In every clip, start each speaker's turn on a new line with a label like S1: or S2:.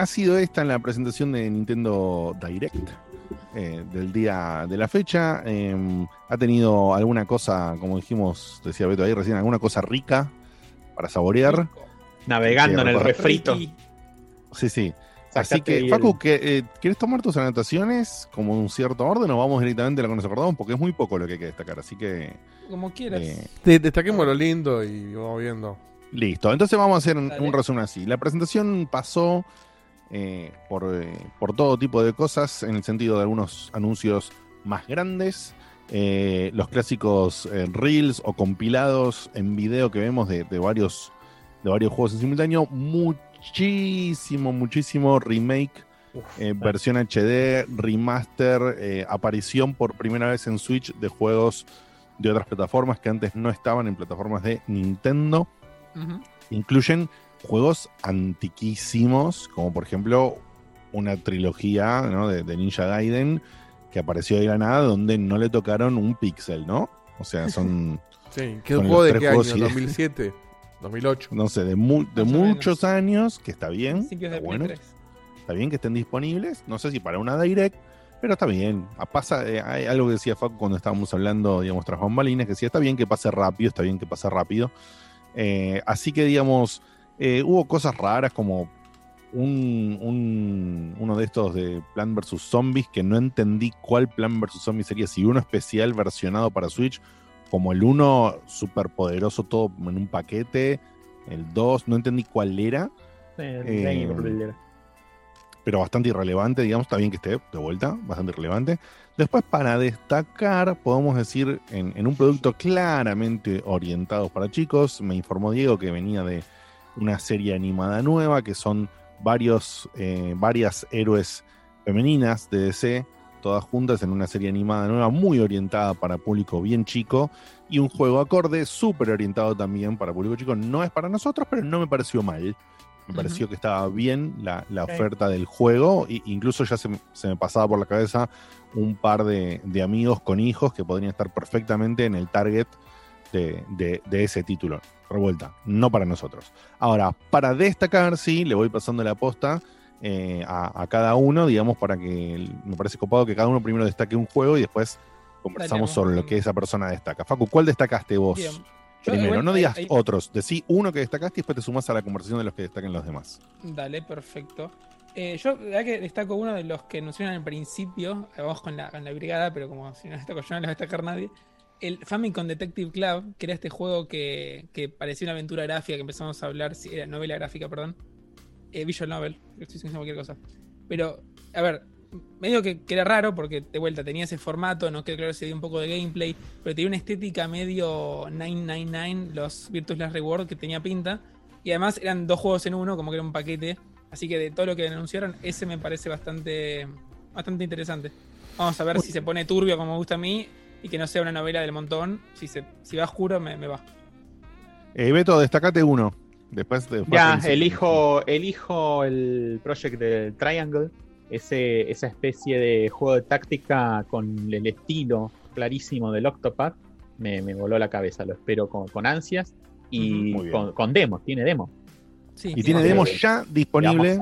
S1: Ha sido esta en la presentación de Nintendo Direct eh, del día de la fecha. Em, ha tenido alguna cosa, como dijimos, decía Beto ahí recién, alguna cosa rica para saborear.
S2: Navegando en el refrito.
S1: Sí, sí. Así que, Facu, eh, ¿quieres tomar tus anotaciones como un cierto orden o vamos directamente a lo que nos acordamos? Porque es muy poco lo que hay que destacar, así que...
S3: Como quieras.
S4: destaquemos lo lindo y vamos viendo.
S1: Listo, entonces vamos a hacer un, resumen así. La presentación pasó eh, por, eh, por, todo tipo de cosas, en el sentido de algunos anuncios más grandes, eh, los clásicos reels o compilados en video que vemos de, varios, de varios juegos en simultáneo, muchísimo, muchísimo remake, versión HD, remaster, aparición por primera vez en Switch de juegos de otras plataformas que antes no estaban en plataformas de Nintendo. Incluyen juegos antiquísimos, como por ejemplo una trilogía de, Ninja Gaiden que apareció de la nada, donde no le tocaron un pixel, ¿no? O sea, son.
S4: sí, ¿qué juego de qué año? ¿2007? ¿2008?
S1: No sé, de, muchos años, que está bien. Está bueno. Está bien que estén disponibles. No sé si para una direct, pero está bien. Pasa, eh, hay algo que decía Facu cuando estábamos hablando, digamos, tras bambalinas, que decía, está bien que pase rápido, está bien que pase rápido. Eh, así que, digamos, eh, hubo cosas raras como un, uno de estos de Plan vs. Zombies que no entendí cuál Plan vs. Zombies sería. Si uno especial versionado para Switch, como el uno super poderoso todo en un paquete, el 2, no entendí cuál era. Eh, pero bastante irrelevante, digamos, está bien que esté de vuelta, bastante irrelevante. Después, para destacar, podemos decir, en, un producto claramente orientado para chicos, me informó Diego que venía de una serie animada nueva, que son varios, eh, varias héroes femeninas de DC, todas juntas en una serie animada nueva, muy orientada para público bien chico, y un juego acorde, súper orientado también para público chico. No es para nosotros, pero no me pareció mal. Me pareció que estaba bien la, oferta del juego. E incluso ya se, me pasaba por la cabeza un par de, amigos con hijos que podrían estar perfectamente en el target de, ese título. Revuelta, no para nosotros. Ahora, para destacar, sí, le voy pasando la posta eh, a, cada uno, digamos, para que me parece copado que cada uno primero destaque un juego y después conversamos sobre lo que esa persona destaca. Facu, ¿cuál destacaste vos? Primero, no digas otros, decí uno que destacaste y después te sumas a la conversación de los que destaquen los demás.
S3: Dale, perfecto. Eh, yo, ya que destaco uno de los que mencionan al principio, vamos con la, con la brigada, pero como si no destaco yo, no le va a destacar nadie. El Famicom Detective Club, que era este juego que, que parecía una aventura gráfica que empezamos a hablar, era novela gráfica, perdón. Eh, visual novel, estoy diciendo cualquier cosa. Pero, a ver, medio que, era raro porque de vuelta tenía ese formato, no quedó claro si dio un poco de gameplay, pero tenía una estética medio 999, los Virtuous Last Reward, que tenía pinta. Y además eran dos juegos en uno, como que era un paquete. Así que de todo lo que anunciaron, ese me parece bastante, bastante interesante. Vamos a ver si se pone turbio como me gusta a mí y que no sea una novela del montón. Si, se, si va oscuro, me, me va.
S1: Eh, Beto, destacate uno. Después, de
S2: ya, elijo, elijo el project de Triangle ese, esa especie de juego de táctica con el estilo clarísimo del Octopath me, me voló la cabeza, lo espero con, ansias. y con, demos, tiene
S1: y tiene demo ya disponible.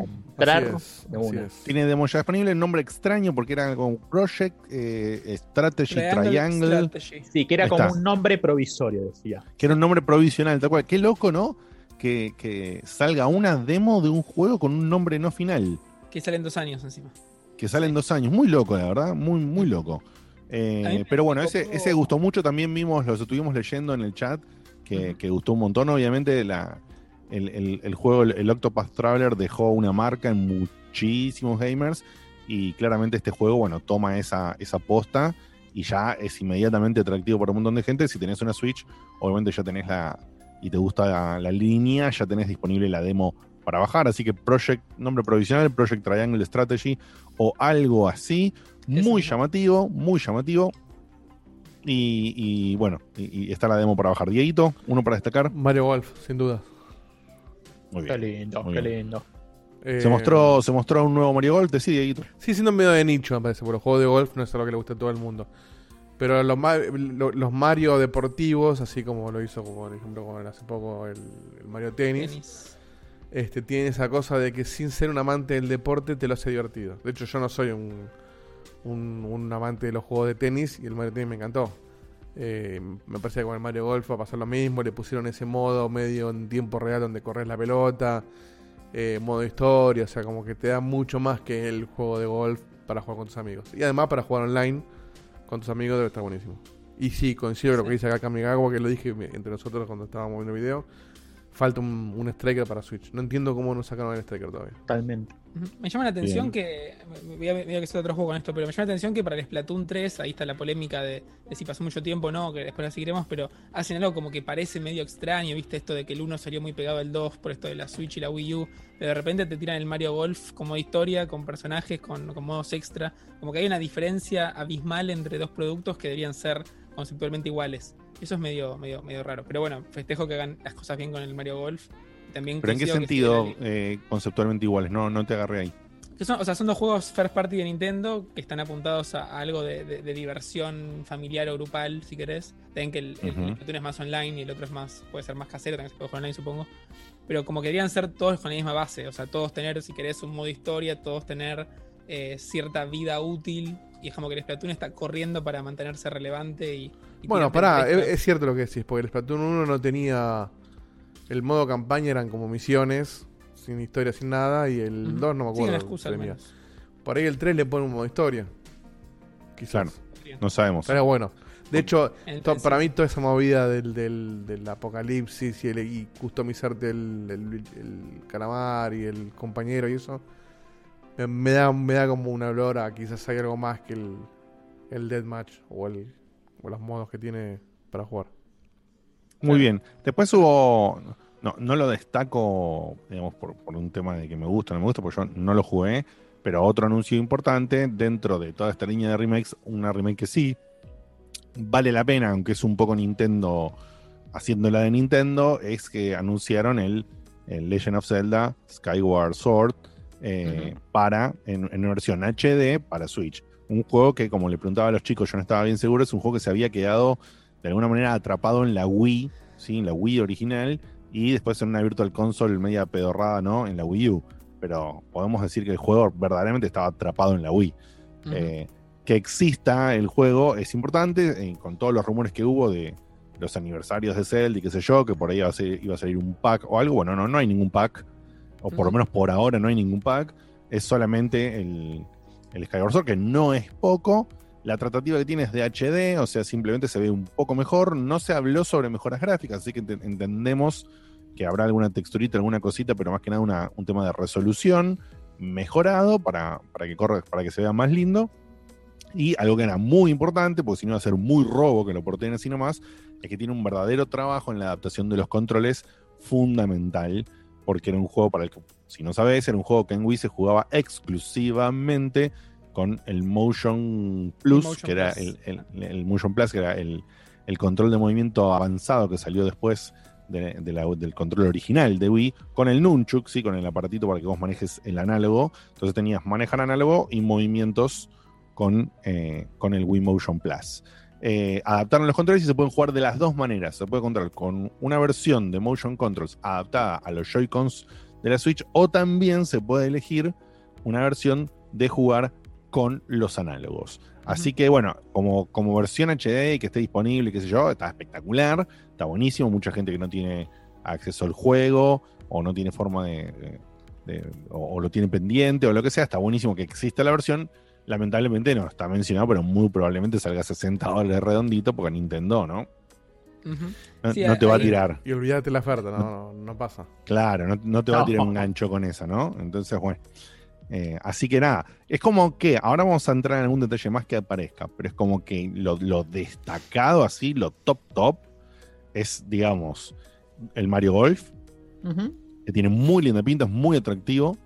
S1: Tiene demo ya disponible, el nombre extraño porque era como Project eh, Strategy Triangle.
S2: Sí, que era como un nombre provisorio, decía.
S1: Que era un nombre provisional, tal cual. Qué loco, ¿no? Que, salga una demo de un juego con un nombre no final.
S3: Que sale en dos años encima.
S1: Que sale en dos años. Muy loco, la verdad. Muy, muy loco. Eh, pero bueno, ese, ese gustó mucho. También vimos, lo estuvimos leyendo en el chat, que, que gustó un montón. Obviamente, la, el, juego, el, Octopath Traveler, dejó una marca en muchísimos gamers. Y claramente este juego, bueno, toma esa, esa posta y ya es inmediatamente atractivo para un montón de gente. Si tenés una Switch, obviamente ya tenés la. y te gusta la, línea, ya tenés disponible la demo para bajar. Así que Project, nombre provisional, Project Triangle Strategy o algo así. Muy llamativo, muy llamativo. Y, bueno, y, está la demo para bajar. Dieguito, uno para destacar.
S4: Mario Golf, sin duda.
S2: Muy bien. Qué lindo, qué lindo.
S1: se, eh, mostró, se mostró un nuevo Mario Golf, sí, Dieguito.
S4: Sí, siendo medio de nicho, me parece, porque los juegos de golf no es algo que le guste a todo el mundo. Pero los, los Mario deportivos, así como lo hizo, por ejemplo, hace poco el, Mario Tennis, Este, tiene esa cosa de que sin ser un amante del deporte te lo hace divertido. De hecho, yo no soy un, un, amante de los juegos de tenis y el Mario Tennis me encantó. Eh, me parece que con el Mario Golf va a pasar lo mismo. Le pusieron ese modo medio en tiempo real donde corres la pelota, eh, modo historia, o sea, como que te da mucho más que el juego de golf para jugar con tus amigos. Y además para jugar online con tus amigos debe estar buenísimo. Y sí, coincido con lo que dice acá Kamigawa, que lo dije entre nosotros cuando estábamos viendo el video falta un, striker para Switch. No entiendo cómo no sacaron el striker todavía.
S2: Totalmente.
S3: Me llama la atención que. Voy a, que sea otro juego con esto, pero me llama la atención que para el Splatoon 3, ahí está la polémica de, si pasó mucho tiempo o no, que después la seguiremos, pero hacen algo como que parece medio extraño, ¿viste? Esto de que el 1 salió muy pegado al 2 por esto de la Switch y la Wii U, pero de repente te tiran el Mario Golf como historia, con personajes, con, con modos extra. Como que hay una diferencia abismal entre dos productos que deberían ser conceptualmente iguales. Eso es medio, medio, medio raro. Pero bueno, festejo que hagan las cosas bien con el Mario Golf. También
S1: ¿Pero en qué sentido eh, conceptualmente iguales? No, no te agarré ahí.
S3: son, o sea, son dos juegos first party de Nintendo que están apuntados a, algo de, diversión familiar o grupal, si querés. Ven que el, uh es más online y el otro es más, puede ser más casero, también se puede jugar online, supongo. Pero como querían ser todos con la misma base, o sea, todos tener, si querés, un modo historia, todos tener eh, cierta vida útil y es como que el Splatoon está corriendo para mantenerse relevante y...
S4: bueno, pará, es, cierto lo que decís, porque el Splatoon 1 no tenía... El modo campaña eran como misiones, sin historia, sin nada, y el 2 no me acuerdo.
S3: excusa,
S4: Por ahí el 3 le pone un modo historia.
S1: Quizás. no sabemos.
S4: Pero bueno. De hecho, para mí toda esa movida del, del, apocalipsis y, el, y customizarte el, el, el, calamar y el compañero y eso, me da, me da como una olor a quizás hay algo más que el, el Deathmatch o, el, o los modos que tiene para jugar.
S1: Muy bien. Después hubo. No, no lo destaco, digamos, por, por, un tema de que me gusta o no me gusta, porque yo no lo jugué. Pero otro anuncio importante dentro de toda esta línea de remakes, una remake que sí vale la pena, aunque es un poco Nintendo haciéndola de Nintendo, es que anunciaron el, el Legend of Zelda Skyward Sword, eh, para en, una versión HD para Switch. Un juego que, como le preguntaba a los chicos, yo no estaba bien seguro, es un juego que se había quedado de alguna manera atrapado en la Wii, ¿sí? en la Wii original, y después en una Virtual Console media pedorrada, ¿no? En la Wii U. Pero podemos decir que el juego verdaderamente estaba atrapado en la Wii. Eh, que exista el juego es importante, eh, con todos los rumores que hubo de los aniversarios de Zelda y qué sé yo, que por ahí iba a, iba a salir un pack o algo. Bueno, no, no hay ningún pack o por lo menos por ahora no hay ningún pack, es solamente el, el Skyward Sword, que no es poco. La tratativa que tiene es de HD, o sea, simplemente se ve un poco mejor. No se habló sobre mejoras gráficas, así que entendemos que habrá alguna texturita, alguna cosita, pero más que nada un tema de resolución mejorado para, para, que corre, para que se vea más lindo. Y algo que era muy importante, porque si no va a ser muy robo que lo porten así nomás, es que tiene un verdadero trabajo en la adaptación de los controles fundamental porque era un juego para el que, si no sabes, era un juego que en Wii se jugaba exclusivamente con el Motion Plus, que era el, Motion Plus, que era el, control de movimiento avanzado que salió después del control original de Wii, con el Nunchuk, ¿sí? con el aparatito para que vos manejes el análogo. Entonces tenías manejar análogo y movimientos con, eh, con el Wii Motion Plus. eh, adaptaron los controles y se pueden jugar de las dos maneras. Se puede controlar con una versión de Motion Controls adaptada a los Joy-Cons de la Switch o también se puede elegir una versión de jugar con los análogos. Así que bueno, como, como versión HD y que esté disponible, qué sé yo, está espectacular, está buenísimo. Mucha gente que no tiene acceso al juego o no tiene forma de, o, o, lo tiene pendiente o lo que sea, está buenísimo que exista la versión lamentablemente no está mencionado, pero muy probablemente salga 60 dólares redondito porque Nintendo, ¿no? no, te va a tirar.
S4: Y olvídate la oferta, no, no, pasa.
S1: Claro, no, te va a tirar un gancho con esa, ¿no? Entonces, bueno. Eh, así que nada, es como que, ahora vamos a entrar en algún detalle más que aparezca, pero es como que lo, destacado así, lo top top, es, digamos, el Mario Golf, que tiene muy linda pinta, es muy atractivo.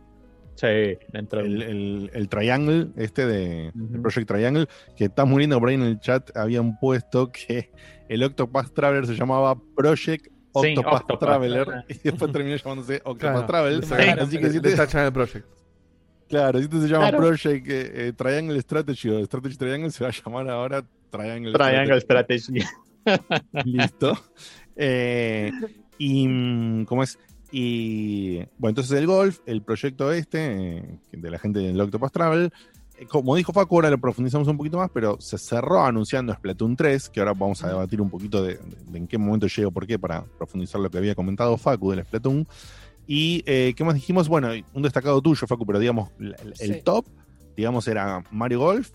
S2: Sí, dentro
S1: el, el, Triangle, este de Project Triangle, que está muy lindo por ahí en el chat, habían puesto que el Octopath Traveler se llamaba Project Octopath, Traveler y después terminó llamándose Octopath Traveler.
S4: así que si te... el Project.
S1: Claro, si te se llama Project eh, eh, Triangle Strategy o Strategy Triangle, se va a llamar ahora Triangle,
S2: Triangle Strategy.
S1: Listo. Eh, y, mm, ¿cómo es? Y bueno, entonces el golf, el proyecto este, eh, de la gente del Octopus Travel, como dijo Facu, ahora lo profundizamos un poquito más, pero se cerró anunciando Splatoon 3, que ahora vamos a debatir un poquito de, en qué momento llegó, por qué, para profundizar lo que había comentado Facu del Splatoon. Y eh, qué más dijimos, bueno, un destacado tuyo, Facu, pero digamos, el, top, digamos, era Mario Golf,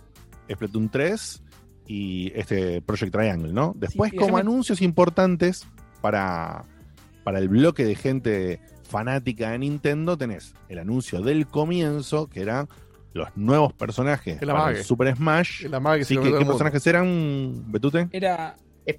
S1: Splatoon 3 y este Project Triangle, ¿no? Después, como anuncios importantes para para el bloque de gente fanática de Nintendo tenés el anuncio del comienzo, que eran los nuevos personajes
S4: para
S1: el Super Smash. ¿Qué personajes eran, Betute?
S2: Era... Es,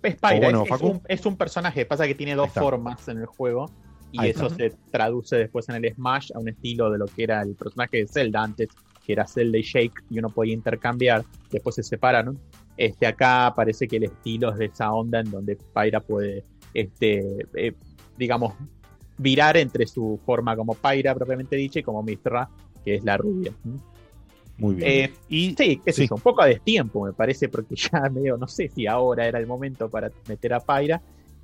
S2: es, un, personaje, pasa que tiene dos formas en el juego y eso se traduce después en el Smash a un estilo de lo que era el personaje de Zelda antes, que era Zelda y Shake, y uno podía intercambiar, después se separaron. Este, acá parece que el estilo es de esa onda en donde Spyra puede este, eh, digamos, virar entre su forma como Pyra propiamente dicha y como Mistra, que es la rubia.
S1: Muy bien.
S2: Eh, y sí, qué sé un poco a destiempo me parece, porque ya medio, no sé si ahora era el momento para meter a Pyra.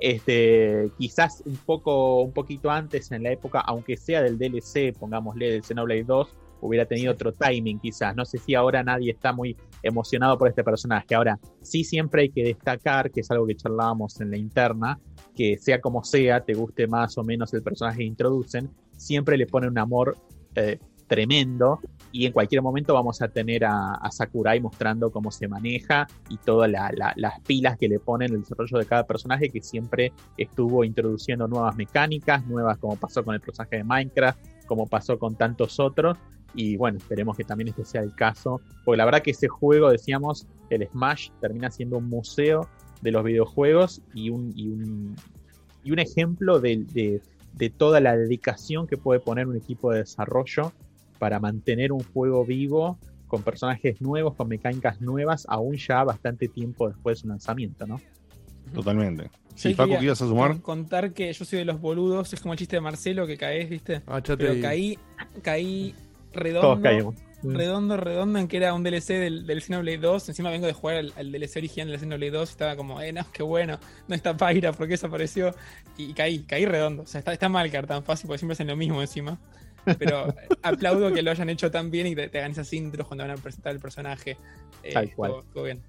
S2: Este, quizás un poco, un poquito antes en la época, aunque sea del DLC, pongámosle del Xenoblade 2, hubiera tenido otro timing quizás. No sé si ahora nadie está muy emocionado por este personaje. Ahora, sí siempre hay que destacar, que es algo que charlábamos en la interna, que sea como sea, te guste más o menos el personaje que introducen, siempre le ponen un amor eh, tremendo y en cualquier momento vamos a tener a, Sakurai mostrando cómo se maneja y todas las pilas que le ponen el desarrollo de cada personaje que siempre estuvo introduciendo nuevas mecánicas, nuevas como pasó con el personaje de Minecraft, como pasó con tantos otros y bueno, esperemos que también este sea el caso. Porque la verdad que ese juego, decíamos, el Smash termina siendo un museo de los videojuegos y un, y un, y un ejemplo de, de, toda la dedicación que puede poner un equipo de desarrollo para mantener un juego vivo con personajes nuevos, con mecánicas nuevas, aún ya bastante tiempo después de su lanzamiento, ¿no?
S1: Totalmente. Sí, Paco, ¿qué ibas a sumar?
S3: Contar que yo soy de los boludos, es como el chiste de Marcelo que caes, ¿viste? Ah, Pero caí, caí redondo. Mm. Redondo, redondo, en que era un DLC del, del Xenoblade 2. Encima vengo de jugar al, DLC original del Xenoblade 2 y estaba como, eh, no, qué bueno, no está Pyra, ¿por qué desapareció? Y, caí, caí redondo. O sea, está, está mal caer tan fácil porque siempre hacen lo mismo encima. Pero aplaudo que lo hayan hecho tan bien y te, te hagan esas intros cuando van a presentar el personaje.
S2: Eh, Tal cual.
S3: bien.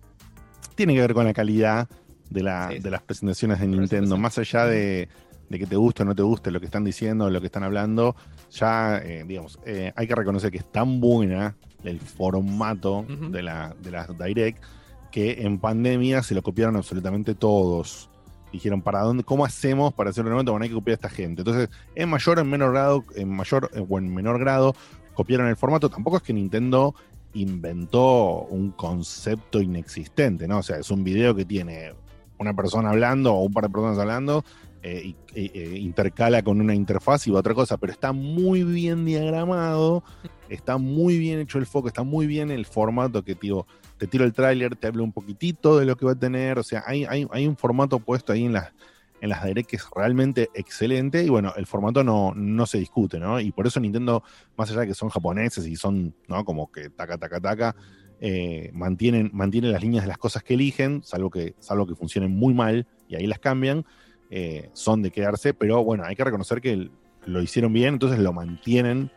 S1: Tiene que ver con la calidad de, la, de las presentaciones de Nintendo, más allá de de que te guste o no te guste lo que están diciendo, lo que están hablando, ya, eh, digamos, eh, hay que reconocer que es tan buena el formato de, la, de las Direct que en pandemia se lo copiaron absolutamente todos. Dijeron, ¿para dónde, cómo hacemos para hacer un evento? Bueno, hay que copiar a esta gente. Entonces, en mayor o en menor grado, en mayor o en menor grado, copiaron el formato. Tampoco es que Nintendo inventó un concepto inexistente, ¿no? O sea, es un video que tiene una persona hablando o un par de personas hablando eh, eh, intercala con una interfaz y otra cosa, pero está muy bien diagramado, está muy bien hecho el foco, está muy bien el formato que tío, te tiro el tráiler, te hablo un poquitito de lo que va a tener, o sea, hay, hay, un formato puesto ahí en las, en las Direct que es realmente excelente y bueno, el formato no, no se discute, ¿no? Y por eso Nintendo, más allá de que son japoneses y son, ¿no? Como que taca, taca, taca, eh, mantienen, mantienen las líneas de las cosas que eligen, salvo que, salvo que funcionen muy mal y ahí las cambian, eh, son de quedarse, pero bueno, hay que reconocer que lo hicieron bien, entonces lo mantienen,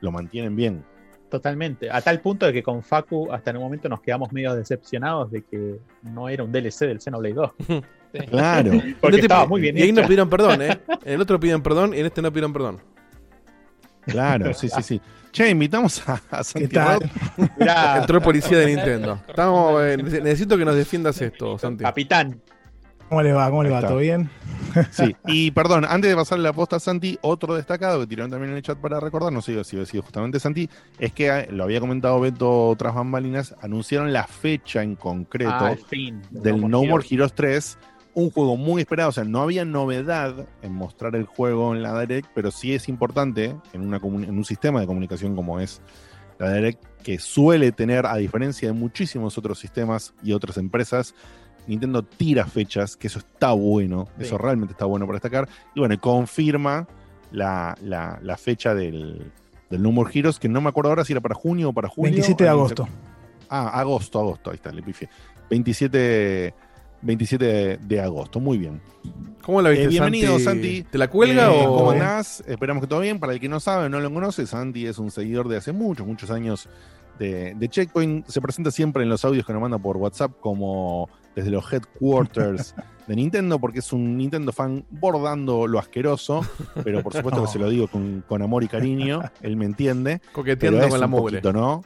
S1: lo mantienen bien.
S2: Totalmente, a tal punto de que con Facu hasta en un momento nos quedamos medio decepcionados de que no era un DLC del Xenoblade 2.
S1: Claro.
S2: Porque estaba muy bien
S4: y ahí no pidieron perdón, ¿eh? En el otro piden perdón y en este no pidieron perdón.
S1: Claro, sí, sí, sí. Che, invitamos a, a
S4: Entró el policía de Nintendo. Estamos, eh, necesito que nos defiendas esto, Santi.
S2: capitán.
S5: ¿Cómo le va? ¿Cómo le va? ¿Todo bien?
S1: Sí, y perdón, antes de pasarle la posta a Santi, otro destacado que tiraron también en el chat para recordar, no sé si ha sido justamente Santi, es que eh, lo había comentado Beto otras bambalinas, anunciaron la fecha en concreto
S2: Ah, fin.
S1: del No More Heroes 3, un juego muy esperado, o sea, no había novedad en mostrar el juego en la Direct, pero sí es importante en, una en un sistema de comunicación como es la Direct, que suele tener, a diferencia de muchísimos otros sistemas y otras empresas, Nintendo tira fechas, que eso está bueno,
S2: Sí.
S1: eso realmente está bueno para destacar, y bueno, y confirma la, la- la fecha del, del No More Heroes, que no me acuerdo ahora si era para junio o para julio.
S5: 27 de
S1: ¿Alguien se-
S5: agosto.
S1: Ah, agosto, agosto, ahí está, le pifié. 27, 27 de, de agosto, muy bien.
S4: ¿Cómo la viste,
S1: Eh, bienvenido,
S4: Santi?
S1: Santi.
S4: ¿Te la cuelga
S1: Eh,
S4: o...?
S1: ¿Cómo andás? Esperamos que todo bien. Para el que no sabe, no lo conoce, Santi es un seguidor de hace muchos, muchos años de, de Checkpoint. Se presenta siempre en los audios que nos manda por WhatsApp como desde los headquarters de Nintendo, porque es un Nintendo fan bordando lo asqueroso, pero por supuesto que se lo digo con, con amor y cariño, él me entiende.
S4: Coqueteando
S1: es
S4: con la
S1: un
S4: mugre.
S1: poquito, ¿no?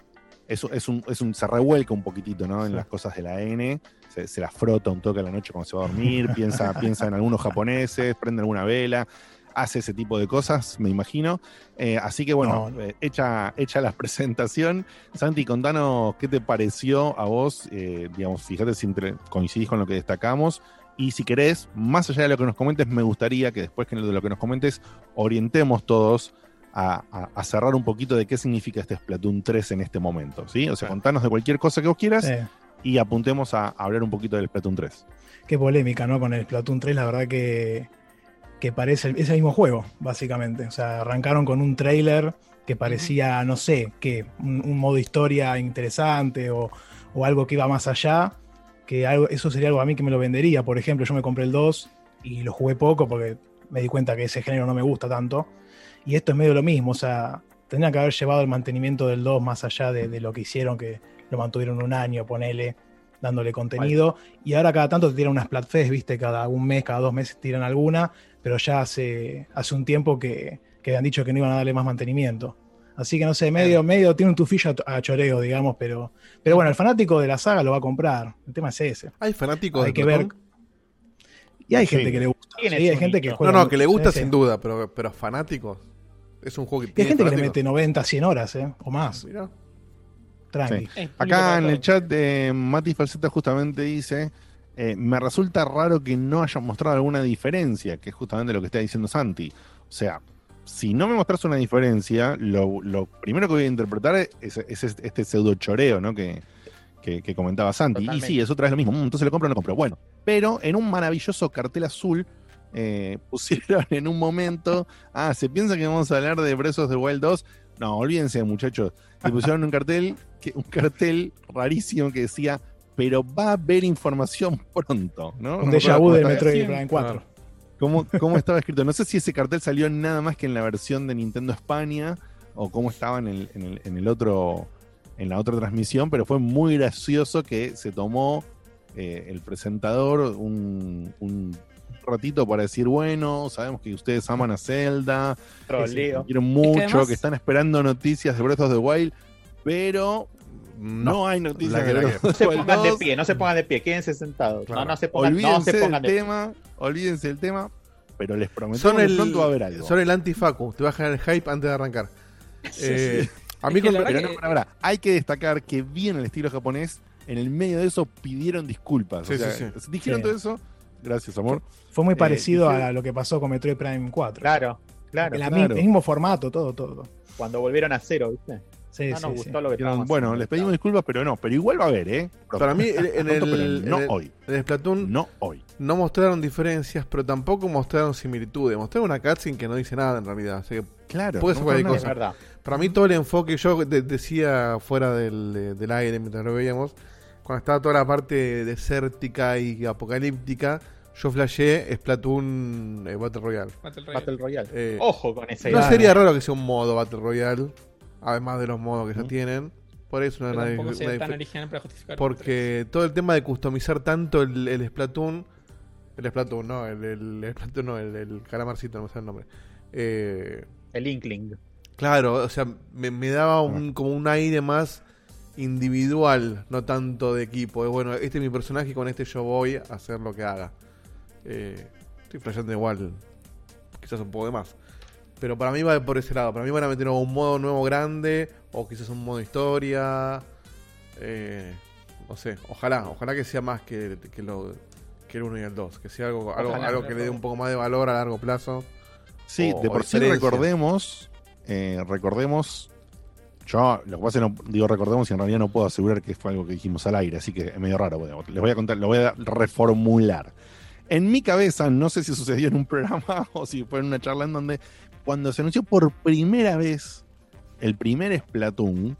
S1: Es, es, un, es un, se revuelca un poquitito, ¿no? En
S4: Sí.
S1: las cosas de la N, se, se la frota un toque a la noche cuando se va a dormir, piensa, piensa en algunos japoneses, prende alguna vela, hace ese tipo de cosas, me imagino. Eh, así que bueno,
S5: No, no.
S1: eh, hecha, hecha la presentación, Santi, contanos qué te pareció a vos, eh, digamos, fíjate si coincidís con lo que destacamos. Y si querés, más allá de lo que nos comentes, me gustaría que después que de lo que nos comentes, orientemos todos a, a- a cerrar un poquito de qué significa este Splatoon 3 en este momento, ¿sí? O sea, contanos de cualquier cosa que vos quieras y apuntemos a, a hablar un poquito del Splatoon 3.
S5: qué polémica, ¿no? Con el Splatoon 3, la verdad que, que parece el, es el mismo juego, básicamente. O sea, arrancaron con un trailer que parecía, no sé, que un, un modo historia interesante o, o algo que iba más allá. Que algo, eso sería algo a mí que me lo vendería. Por ejemplo, yo me compré el 2 y lo jugué poco porque me di cuenta que ese género no me gusta tanto. Y esto es medio lo mismo, o sea, tendrían que haber llevado el mantenimiento del 2 más allá de, de lo que hicieron, que lo mantuvieron un año, ponele, dándole contenido. Y ahora cada tanto te tiran unas Splatfest, viste, cada un mes, cada dos meses tiran alguna, pero ya hace, hace un tiempo que, que habían dicho que no iban a darle más mantenimiento. Así que no sé, medio, medio tiene un tufillo a, a choreo, digamos, pero, pero bueno, el fanático de la saga lo va a comprar. El tema es ese.
S4: ¿Hay fanáticos
S5: Hay
S4: de
S5: que ver. Y hay
S1: Sí.
S5: gente que le gusta.
S2: ¿Quién
S5: sí, hay gente que juega.
S4: No, no, que le gusta
S5: sí,
S4: sin duda, pero, pero fanáticos. Es un juego que
S5: Y hay gente que le mete 90, 100 horas, ¿eh? O más.
S4: Mirá.
S5: Tranqui.
S1: Acá en el chat de Mati Falseta justamente dice, eh, me resulta raro que no hayan mostrado alguna diferencia, que es justamente lo que está diciendo Santi. O sea, si no me mostras una diferencia, lo, lo primero que voy a interpretar es, es este pseudo choreo, ¿no? Que, que, que comentaba Santi.
S2: Totalmente.
S1: Y sí, es otra vez lo mismo. Entonces lo compro o no lo compro. Bueno, pero en un maravilloso cartel azul eh, pusieron en un momento, ah, ¿se piensa que vamos a hablar de of the Wild 2? No, olvídense, muchachos. Y pusieron un cartel, que, un cartel rarísimo que decía, pero va a haber información pronto, ¿no?
S5: Un
S1: No
S5: déjà vu
S1: estaba-
S5: Metroid Prime 4.
S1: ¿Cómo, cómo estaba escrito? No sé si ese cartel salió nada más que en la versión de Nintendo España o cómo estaba en el, en el, en el otro, en la otra transmisión, pero fue muy gracioso que se tomó eh, el presentador un, un ratito para decir, bueno, sabemos que ustedes aman a Zelda, que quieren mucho, que,
S3: además-
S1: están esperando noticias de Breath of the Wild, pero
S4: No.
S1: no, hay noticias
S4: La
S1: de
S4: que- la
S2: No se pongan de
S1: 2.
S2: pie, no se pongan de pie, quédense sentados.
S4: Claro.
S2: No, no se pongan, no
S1: Olvídense
S2: se pongan
S1: del
S2: de pie.
S1: tema, olvídense del tema, pero les prometemos
S4: Son
S1: que
S4: el,
S1: pronto va a haber algo.
S4: son el anti-Facu. Te va a generar el hype antes de arrancar. Eh, A mí con-
S1: Pero no, hay que destacar que bien el estilo japonés, en el medio de eso pidieron disculpas.
S4: Sí,
S1: o sea,
S4: sí,
S1: Dijeron
S5: Sí.
S1: todo eso. Gracias, amor.
S5: Fue muy
S1: Eh,
S5: parecido a lo que pasó con Metroid Prime 4.
S2: Claro, claro.
S5: La
S1: claro.
S5: el mismo formato, todo, todo.
S2: Cuando volvieron a cero, ¿viste?
S5: Sí,
S2: no nos
S5: sí.
S2: gustó lo que
S1: bueno, les pedimos disculpas, pero no. Pero igual va a haber, ¿eh?
S4: Para mí, en el,
S1: no
S4: en el-
S1: hoy.
S4: en el Splatoon
S1: No hoy.
S4: no mostraron diferencias, pero tampoco mostraron similitudes. Mostraron una cutscene que no dice nada en realidad. Así que
S1: Claro.
S4: Puede ser
S1: no
S4: cualquier
S1: pasa
S2: Es
S1: nada.
S2: verdad.
S4: Para mí todo el enfoque, yo de- decía fuera del, del aire mientras lo veíamos, cuando estaba toda la parte desértica y apocalíptica, yo flashé Splatoon eh, Battle Royale.
S3: Battle Royale.
S2: Battle Royale.
S4: Eh,
S2: Ojo con esa
S4: No
S2: idea.
S4: sería raro que sea un modo Battle Royale, además de los modos que ya tienen. Por eso no,
S3: tan original para justificar.
S4: Porque todo el tema de customizar tanto el, el Splatoon, el Splatoon, no, el, el, el Splatoon, no, el, el calamarcito, no me sale el nombre. Eh,
S2: El Inkling.
S4: Claro, o sea, me, me daba un, como un aire más individual, no tanto de equipo. Es bueno, este es mi personaje y con este yo voy a hacer lo que haga. Eh, estoy flasheando igual, quizás un poco de más. Pero para mí va por ese lado. Para mí van a meter un modo nuevo grande, o quizás un modo historia. Eh, no sé, ojalá, ojalá que sea más que, que, lo, que el 1 y el 2. Que sea algo, algo,
S2: Ojalá,
S4: algo que le dé un poco más de valor a largo plazo.
S1: Sí,
S4: o-
S1: de por sí recordemos, eh, recordemos, yo lo que pasa es que no digo recordemos y en realidad no puedo asegurar que fue algo que dijimos al aire, así que es medio raro. bueno, Les voy a contar, lo voy a reformular. En mi cabeza, no sé si sucedió en un programa o si fue en una charla en donde cuando se anunció por primera vez el primer Splatoon,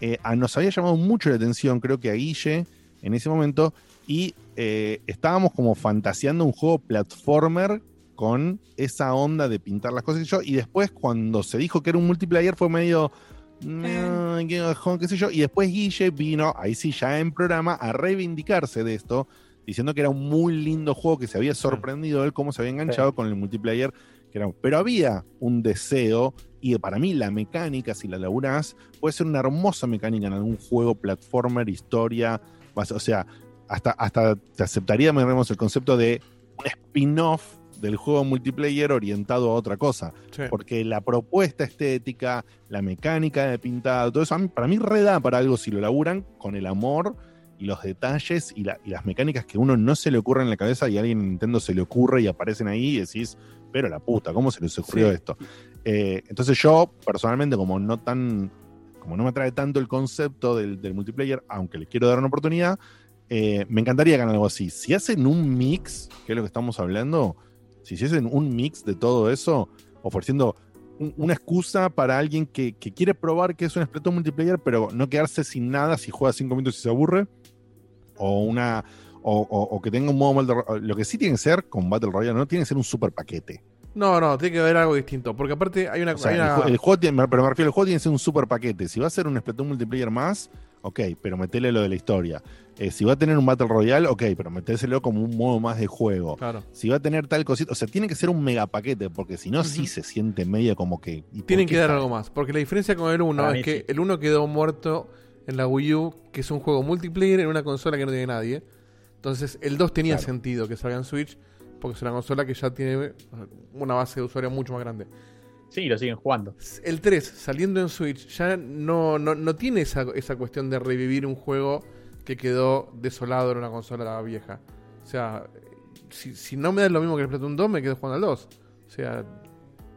S1: eh, a- nos había llamado mucho la atención, creo que a Guille en ese momento, y eh, estábamos como fantaseando un juego platformer con esa onda de pintar las cosas y yo, y después cuando se dijo que era un multiplayer fue medio... "No, qué bajón", qué sé yo, y después Guille vino, ahí sí ya en programa, a reivindicarse de esto, diciendo que era un muy lindo juego, que se había sorprendido él cómo se había enganchado con el multiplayer, pero había un deseo, y para mí la mecánica, si la laburás, puede ser una hermosa mecánica en algún juego, platformer, historia, o sea, hasta, hasta te aceptaría, digamos, el concepto de un spin-off del juego multiplayer orientado a otra cosa.
S4: Sí.
S1: Porque la propuesta estética, la mecánica de pintado, todo eso, mí- para mí reda para algo si lo laburan con el amor y los detalles y, la- y las mecánicas que uno no se le ocurre en la cabeza y a alguien en Nintendo se le ocurre y aparecen ahí y decís, pero la puta, ¿cómo se les ocurrió
S4: Sí.
S1: esto? Eh, entonces yo, personalmente, como no tan, como no me atrae tanto el concepto del, del multiplayer, aunque le quiero dar una oportunidad, eh, me encantaría que hagan algo así. Si hacen un mix, que es lo que estamos hablando, si hiciesen un mix de todo eso, ofreciendo un- una excusa para alguien que, que quiere probar que es un Splatoon multiplayer, pero no quedarse sin nada si juega cinco minutos y se aburre, o una o, o- o que tenga un modo Battle Lo que sí tiene que ser con Battle Royale, no tiene que ser un super paquete.
S4: No, no, tiene que haber algo distinto. Porque aparte hay una.
S1: O sea,
S4: hay
S1: el,
S4: una-
S1: ju- el juego tiene, pero me refiero, el juego tiene que ser un super paquete. Si va a ser un Splatoon multiplayer más, ok, pero metele lo de la historia. Eh, si va a tener un Battle Royale, ok, pero metéselo como un modo más de juego.
S4: Claro.
S1: Si va a tener tal cosita, o sea, tiene que ser un mega paquete, porque si no, sí se siente medio como que. ¿y por
S4: Tienen que dar algo más. Porque la diferencia con el 1
S2: Para
S4: es que
S2: sí.
S4: el 1 quedó muerto en la Wii U, que es un juego multiplayer en una consola que no tiene nadie. Entonces, el 2 tenía
S1: Claro.
S4: sentido que salga en Switch, porque es una consola que ya tiene una base de usuario mucho más grande.
S2: Sí, lo siguen jugando.
S4: El 3, saliendo en Switch, ya no, no, no tiene esa, esa cuestión de revivir un juego que quedó desolado en una consola vieja. O sea, si, si no me da lo mismo que el Splatoon 2, me quedo jugando al 2. O sea,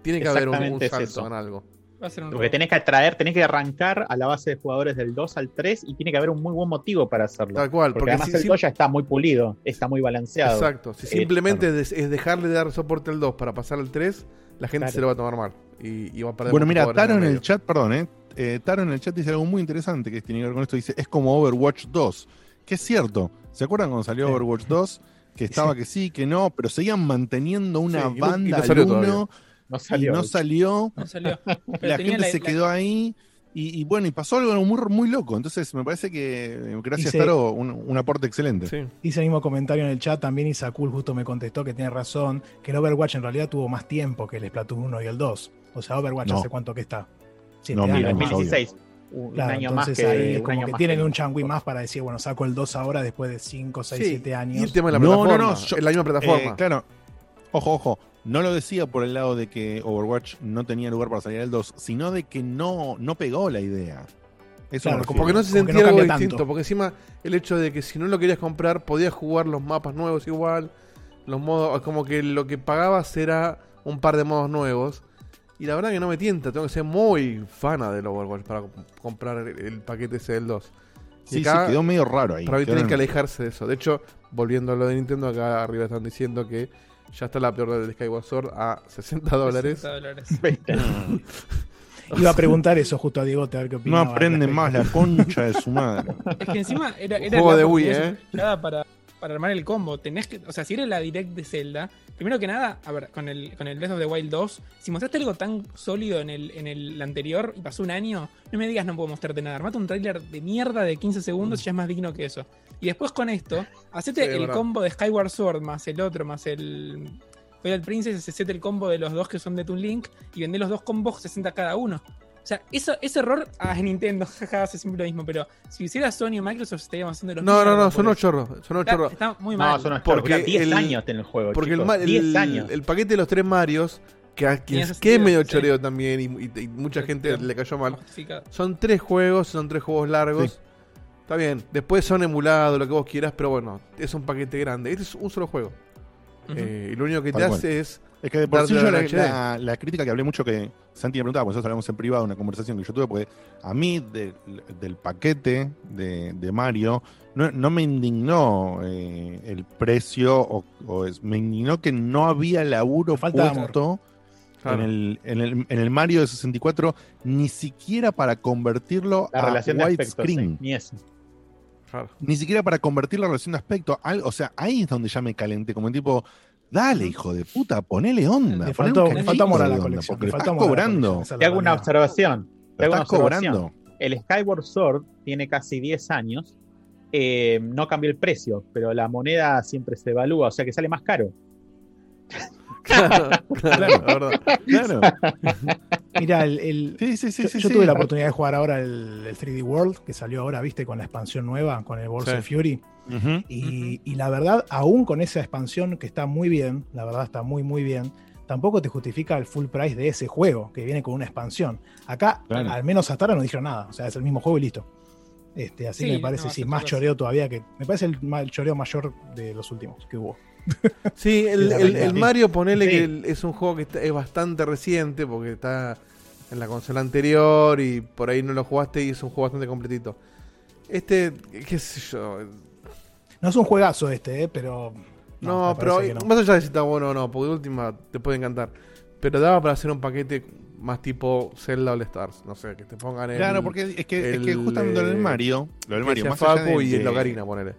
S4: tiene que haber un, un
S2: es
S4: salto en algo.
S3: Va a ser
S2: Porque tenés que traer, tenés que arrancar a la base de jugadores del 2 al 3 y tiene que haber un muy buen motivo para hacerlo. Porque, además
S4: si,
S2: el 2 ya está muy pulido, está muy balanceado.
S4: Exacto, si
S2: eh,
S4: simplemente es, dejarle de dar soporte al 2 para pasar al 3, la gente se lo va a tomar mal y, va a perder
S1: Bueno, mira, Taro en el, chat, perdón, eh, eh, Taro en el chat dice algo muy interesante que tiene que ver con esto, dice, es como Overwatch 2, que es cierto. ¿Se acuerdan cuando salió. Overwatch 2? Que estaba que sí, que no, pero seguían manteniendo una
S4: banda y no, no salió.
S2: No salió.
S1: La gente se quedó ahí. Y, bueno, y pasó algo muy, muy loco. Entonces, me parece que, eh, gracias,
S5: se,
S1: Taro, un, un, aporte excelente.
S5: Hice el mismo comentario en el chat. También Isakul justo me contestó que tiene razón, que el Overwatch en realidad tuvo más tiempo que el Splatoon 1 y el 2. O sea, Overwatch hace cuánto que está.
S1: No, mira,
S2: 2016. Un año más que,
S5: que tienen un changui más para decir, bueno, saco el 2 ahora después de 5, 6,
S4: sí.
S5: 7 años.
S4: Y el tema de la
S1: plataforma. No,
S4: no,
S1: no, yo,
S4: la misma plataforma.
S1: Eh, claro. Ojo, ojo. No lo decía por el lado de que Overwatch no tenía lugar para salir el 2, sino de que no, no pegó la idea. Eso
S5: Claro.
S4: Porque no se sentía
S5: no
S4: algo distinto.
S5: tanto.
S4: Porque encima el hecho de que si no lo querías comprar, podías jugar los mapas nuevos igual. Los modos, como que lo que pagabas era un par de modos nuevos. Y la verdad que no me tienta, tengo que ser muy fana del Overwatch para comprar el, el paquete ese del 2.
S1: Sí, sí, quedó medio raro ahí.
S4: Para mí tienen que alejarse de eso. De hecho, volviendo a lo de Nintendo, acá arriba están diciendo que ya está la peor del Skyward Sword a 60 dólares.
S3: 60 dólares.
S5: Iba a preguntar eso justo a Diego, a ver qué
S1: No
S5: opinaba. al
S1: aprende
S5: respecto.
S1: más la concha de su madre.
S3: Es que encima era, era
S4: Juego
S3: la
S4: de Wii, ¿eh?
S3: superada para, para armar el combo. Tenés que, o sea, si era la direct de Zelda, primero que nada, a ver, con el, con el Breath of the Wild 2, si mostraste algo tan sólido en el, en el anterior y pasó un año, no me digas no puedo mostrarte nada. Armate un tráiler de mierda de 15 segundos y ya es más digno que eso. Y después con esto, hacete
S4: Sí,
S3: el
S4: verdad.
S3: combo de Skyward Sword más el otro, más el Twilight Princess, hacete el combo de los dos que son de Toon Link y vendé los dos combos 60 cada uno. O sea, eso, ese error, ah, es Nintendo, jaja, hace siempre lo mismo, pero si hiciera Sony o Microsoft estaríamos haciendo los
S4: No, no, no, son ocho chorros. Son
S3: Está,
S4: chorros.
S3: está muy
S2: No,
S3: mal.
S2: son unos
S4: Porque
S2: porque 10
S4: el-
S2: años en el juego.
S4: Porque el,
S2: chicos,
S4: ma-
S2: 10
S4: el,
S2: años.
S4: el paquete de los tres Marios, que, a- que,
S3: Tiene
S4: que medio
S3: sí.
S4: choreo también y, y- y mucha
S3: Sí,
S4: gente le cayó mal. Son tres juegos, son tres juegos largos.
S1: Sí.
S4: Está bien, después son emulados, lo que vos quieras, pero bueno, es un paquete grande. Este es un solo juego. Eh, y lo único que
S1: Tal
S4: te
S1: cual.
S4: hace es.
S1: Es que de por sí yo la, la- la crítica que hablé mucho que Santi me preguntaba, pues nosotros hablamos en privado, una conversación que yo tuve, porque a mí de- del paquete de, de Mario no, no me indignó eh, el precio, o, o es- me indignó que no había laburo
S5: Falta
S1: puesto
S4: Claro.
S1: en, el, en, el, en el Mario de 64, ni siquiera para convertirlo
S2: La
S1: a
S2: relación de aspectos,
S1: widescreen.
S2: sí, ni eso.
S4: Claro.
S1: Ni siquiera para convertir la relación de aspecto. al- o sea, ahí es donde ya me calenté, como tipo, dale, hijo de puta, ponele onda.
S5: Le faltó, faltó amor a la colección. Le
S1: estás
S5: la
S1: cobrando.
S2: Te hago una observación. Te hago una
S1: estás
S2: observación.
S1: cobrando.
S2: El Skyward Sword tiene casi 10 años. eh, no cambió el precio, pero la moneda siempre se evalúa, o sea que sale más caro.
S4: Claro, claro, la verdad.
S1: Claro.
S5: Mira, el, el-
S1: Sí, sí, sí.
S5: yo,
S1: sí,
S5: yo
S1: sí.
S5: tuve la oportunidad de jugar ahora el, el 3D World, que salió ahora, viste, con la expansión nueva, con el
S4: Sí.
S5: of Fury. Y, y la verdad, aún con esa expansión que está muy bien, la verdad está muy, muy bien, tampoco te justifica el full price de ese juego, que viene con una expansión. Acá,
S1: Claro.
S5: al menos hasta ahora no dijeron nada, o sea, es el mismo juego y listo. Este, así
S3: Sí,
S5: que me parece
S3: no,
S5: sí, más choreo todavía que. Me parece el, choreo mayor de los últimos que hubo.
S4: Sí, el, Mario, ponele
S2: Sí.
S4: que es un juego que está- es bastante reciente porque está en la consola anterior y por ahí no lo jugaste y es un juego bastante completito. Este, qué sé yo.
S5: No es un juegazo este, eh, pero.
S4: No, pero
S5: no.
S4: más allá de si está bueno o no, porque de última te puede encantar. Pero daba para hacer un paquete más tipo Zelda All Stars. No sé, que te pongan el.
S1: Claro, porque es que, es que
S4: el,
S1: justamente lo del
S4: eh,
S1: Mario, lo del Mario, más allá de,
S4: y el ponele.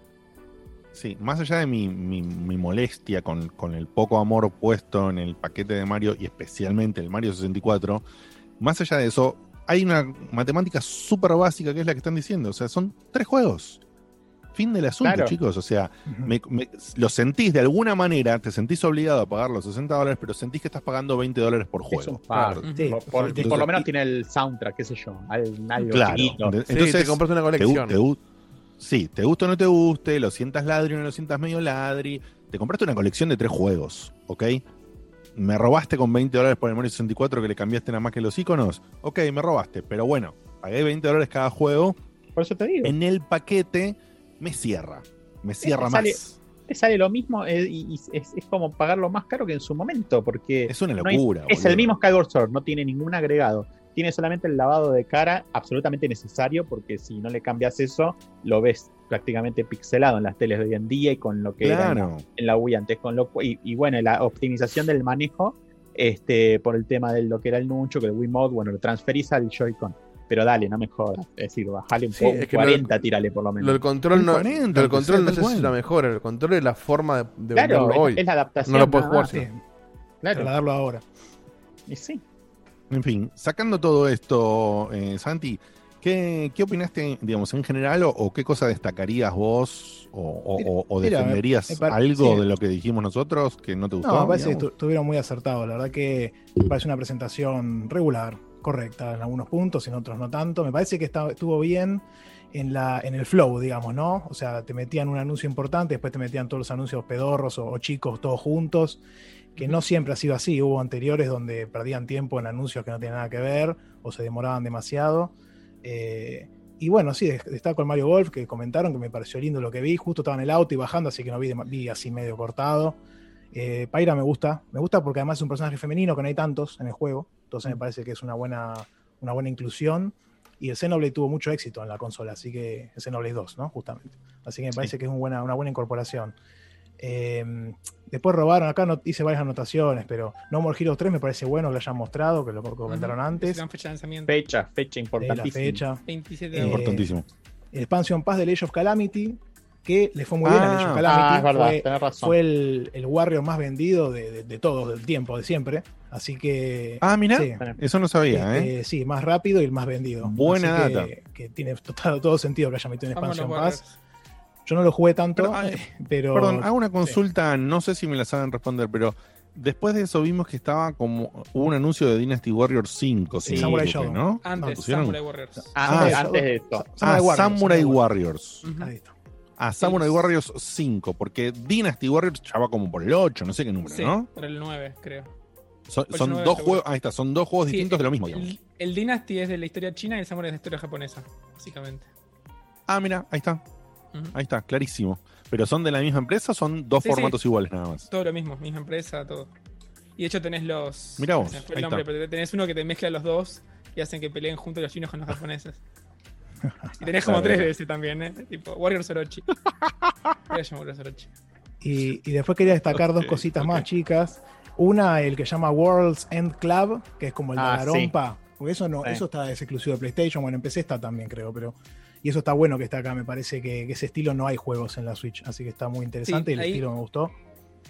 S1: Sí, más allá de mi, mi- mi molestia con, con el poco amor puesto en el paquete de Mario y especialmente el Mario 64, más allá de eso, hay una matemática súper básica que es la que están diciendo. O sea, son tres juegos. Fin del asunto,
S2: Claro.
S1: chicos. O sea, me- me- lo sentís de alguna manera, te sentís obligado a pagar los 60 dólares, pero sentís que estás pagando 20 dólares por
S2: Es
S1: juego.
S2: un par.
S3: Ujú.
S5: Sí,
S2: Por, por-
S1: Entonces,
S2: por lo menos
S1: y-
S2: tiene el soundtrack, qué sé yo. al- Algo
S1: Claro.
S2: chiquito.
S1: De-
S4: Sí,
S1: Entonces,
S4: te compraste una colección.
S1: te sí, te gusta o no te guste, lo sientas ladri o no lo sientas medio ladri. Te compraste una colección de tres juegos, ¿ok? Me robaste con 20 dólares por el Mario 64 que le cambiaste nada más que los iconos. Ok, me robaste, pero bueno, pagué 20 dólares cada juego.
S2: Por eso te digo.
S1: En el paquete me cierra. Me cierra
S2: sale-
S1: más.
S2: Te sale lo mismo eh, y, y es, es como pagarlo más caro que en su momento, porque
S1: Es una
S2: no hay-
S1: locura.
S2: es el mismo Skyward Sword, no tiene ningún agregado. Tiene solamente el lavado de cara absolutamente necesario, porque si no le cambias eso, lo ves prácticamente pixelado en las teles de hoy en día y con lo que era en la-
S1: Claro.
S2: en la Wii antes. Con lo, y, y bueno, la optimización del manejo, este, por el tema de lo que era el Nuncho, que el Wii Mode, bueno, lo transferís al Joy-Con. Pero dale, no me jodas. Es decir, bajale un
S4: Sí,
S2: poco,
S4: es que lo-
S2: 40, tírale por lo
S4: Lo
S2: menos.
S4: del control
S1: Un
S4: no,
S1: 40,
S4: lo del control no
S1: tal
S4: sé si es la mejor, el control es la forma de, de
S2: claro,
S4: hoy.
S2: es la adaptación.
S4: No lo puedes jugar
S5: Sí,
S2: Claro,
S5: trasladarlo ahora.
S2: y sí.
S1: En fin, sacando todo esto, eh, Santi, ¿qué, qué opinaste, digamos, en general o, o qué cosa destacarías vos o, o-
S5: Mira,
S1: o- o
S5: mira,
S1: defenderías algo
S5: sí.
S1: de lo que dijimos nosotros que no te gustó?
S5: No, me parece que
S1: digamos?
S5: estuvieron muy acertados. La verdad que me parece una presentación regular, correcta en algunos puntos, en otros no tanto. Me parece que está- estuvo bien en, la, en el flow, digamos, ¿no? O sea, te metían un anuncio importante, después te metían todos los anuncios pedorros o, o chicos todos juntos, que no siempre ha sido así. Hubo anteriores donde perdían tiempo en anuncios que no tenían nada que ver o se demoraban demasiado. Eh, y bueno, sí, des- destaco el Mario Golf, que comentaron que me pareció lindo lo que vi. Justo estaba en el auto y bajando, así que no vi, así medio cortado. Eh, Pyra me gusta, me gusta porque además es un personaje femenino que no hay tantos en el juego, entonces me parece que es una buena, una buena inclusión. Y el Xenoblade tuvo mucho éxito en la consola, así que el Xenoblade 2, ¿no? Justamente. Así que me parece que es una buena, una buena incorporación. Eh, después robaron, acá no, hice varias anotaciones, pero No More Heroes 3 me parece bueno que lo hayan mostrado, que lo comentaron antes.
S2: Fecha, lanzamiento. fecha, fecha importantísima.
S5: fecha.
S3: 27
S5: Eh,
S3: de
S1: Importantísimo.
S5: El Expansion Pass de Age of Calamity, que le fue muy bien a Age of
S1: Ah,
S5: Calamity.
S2: Ah, es verdad,
S5: fue,
S2: tenés razón.
S5: fue el, el Warrior más vendido de, de, de todos, del tiempo, de siempre. Así que.
S1: Ah, mira,
S5: sí.
S1: eso no sabía, ¿eh?
S5: Este, sí, más rápido y el más vendido.
S1: Buena
S5: Así
S1: data.
S5: Que, que tiene todo, todo sentido que haya metido Expansion Pass.
S3: Warriors.
S5: Yo no lo jugué tanto,
S1: Pero, ah,
S5: pero.
S1: Perdón, hago una consulta, no sé si me la saben responder, pero después de eso vimos que estaba como hubo un anuncio de Dynasty Warriors 5,
S5: Sí, Samurai Shodown.
S1: ¿no?
S3: Antes,
S1: pusieron-
S3: Samurai Warriors.
S2: Antes,
S1: Ah,
S2: antes de esto.
S1: Ah,
S5: Samurai Warriors,
S1: Samurai Warriors.
S3: Ujú.
S5: Ahí está.
S1: A Samurai Warriors 5, porque Dynasty Warriors ya va como por el 8, no sé qué número,
S3: Sí,
S1: ¿no?
S3: por el 9, creo.
S1: Son, dos juegos, ahí está, son dos juegos
S3: Sí,
S1: distintos de lo mismo, digamos.
S3: El, el Dynasty es de la historia china y el Samurai es de la historia japonesa, básicamente.
S1: Ah, mira, ahí está, ahí está, clarísimo. Pero son de la misma empresa, son dos formatos iguales nada más.
S3: Todo lo mismo, misma empresa, todo. Y de hecho tenés los.
S1: Mirá vos,
S3: fue el nombre, pero tenés uno que te mezcla los dos y hacen que peleen juntos los chinos con los japoneses. Y tenés como tres de ese también, ¿eh? Tipo, Warriors Orochi. Voy a llamar Warriors Orochi.
S5: Y, y después quería destacar dos cositas más chicas. Una, el que se llama World's End Club, que es como el de
S2: Ah,
S5: la
S2: sí.
S5: rompa. Porque eso no,
S2: Sí.
S5: eso está es exclusivo de PlayStation. Bueno, en PC está también, creo, pero. Y eso está bueno que está acá. Me parece que, que ese estilo no hay juegos en la Switch. Así que está muy interesante
S3: Sí,
S5: y el
S3: ahí-
S5: estilo me gustó.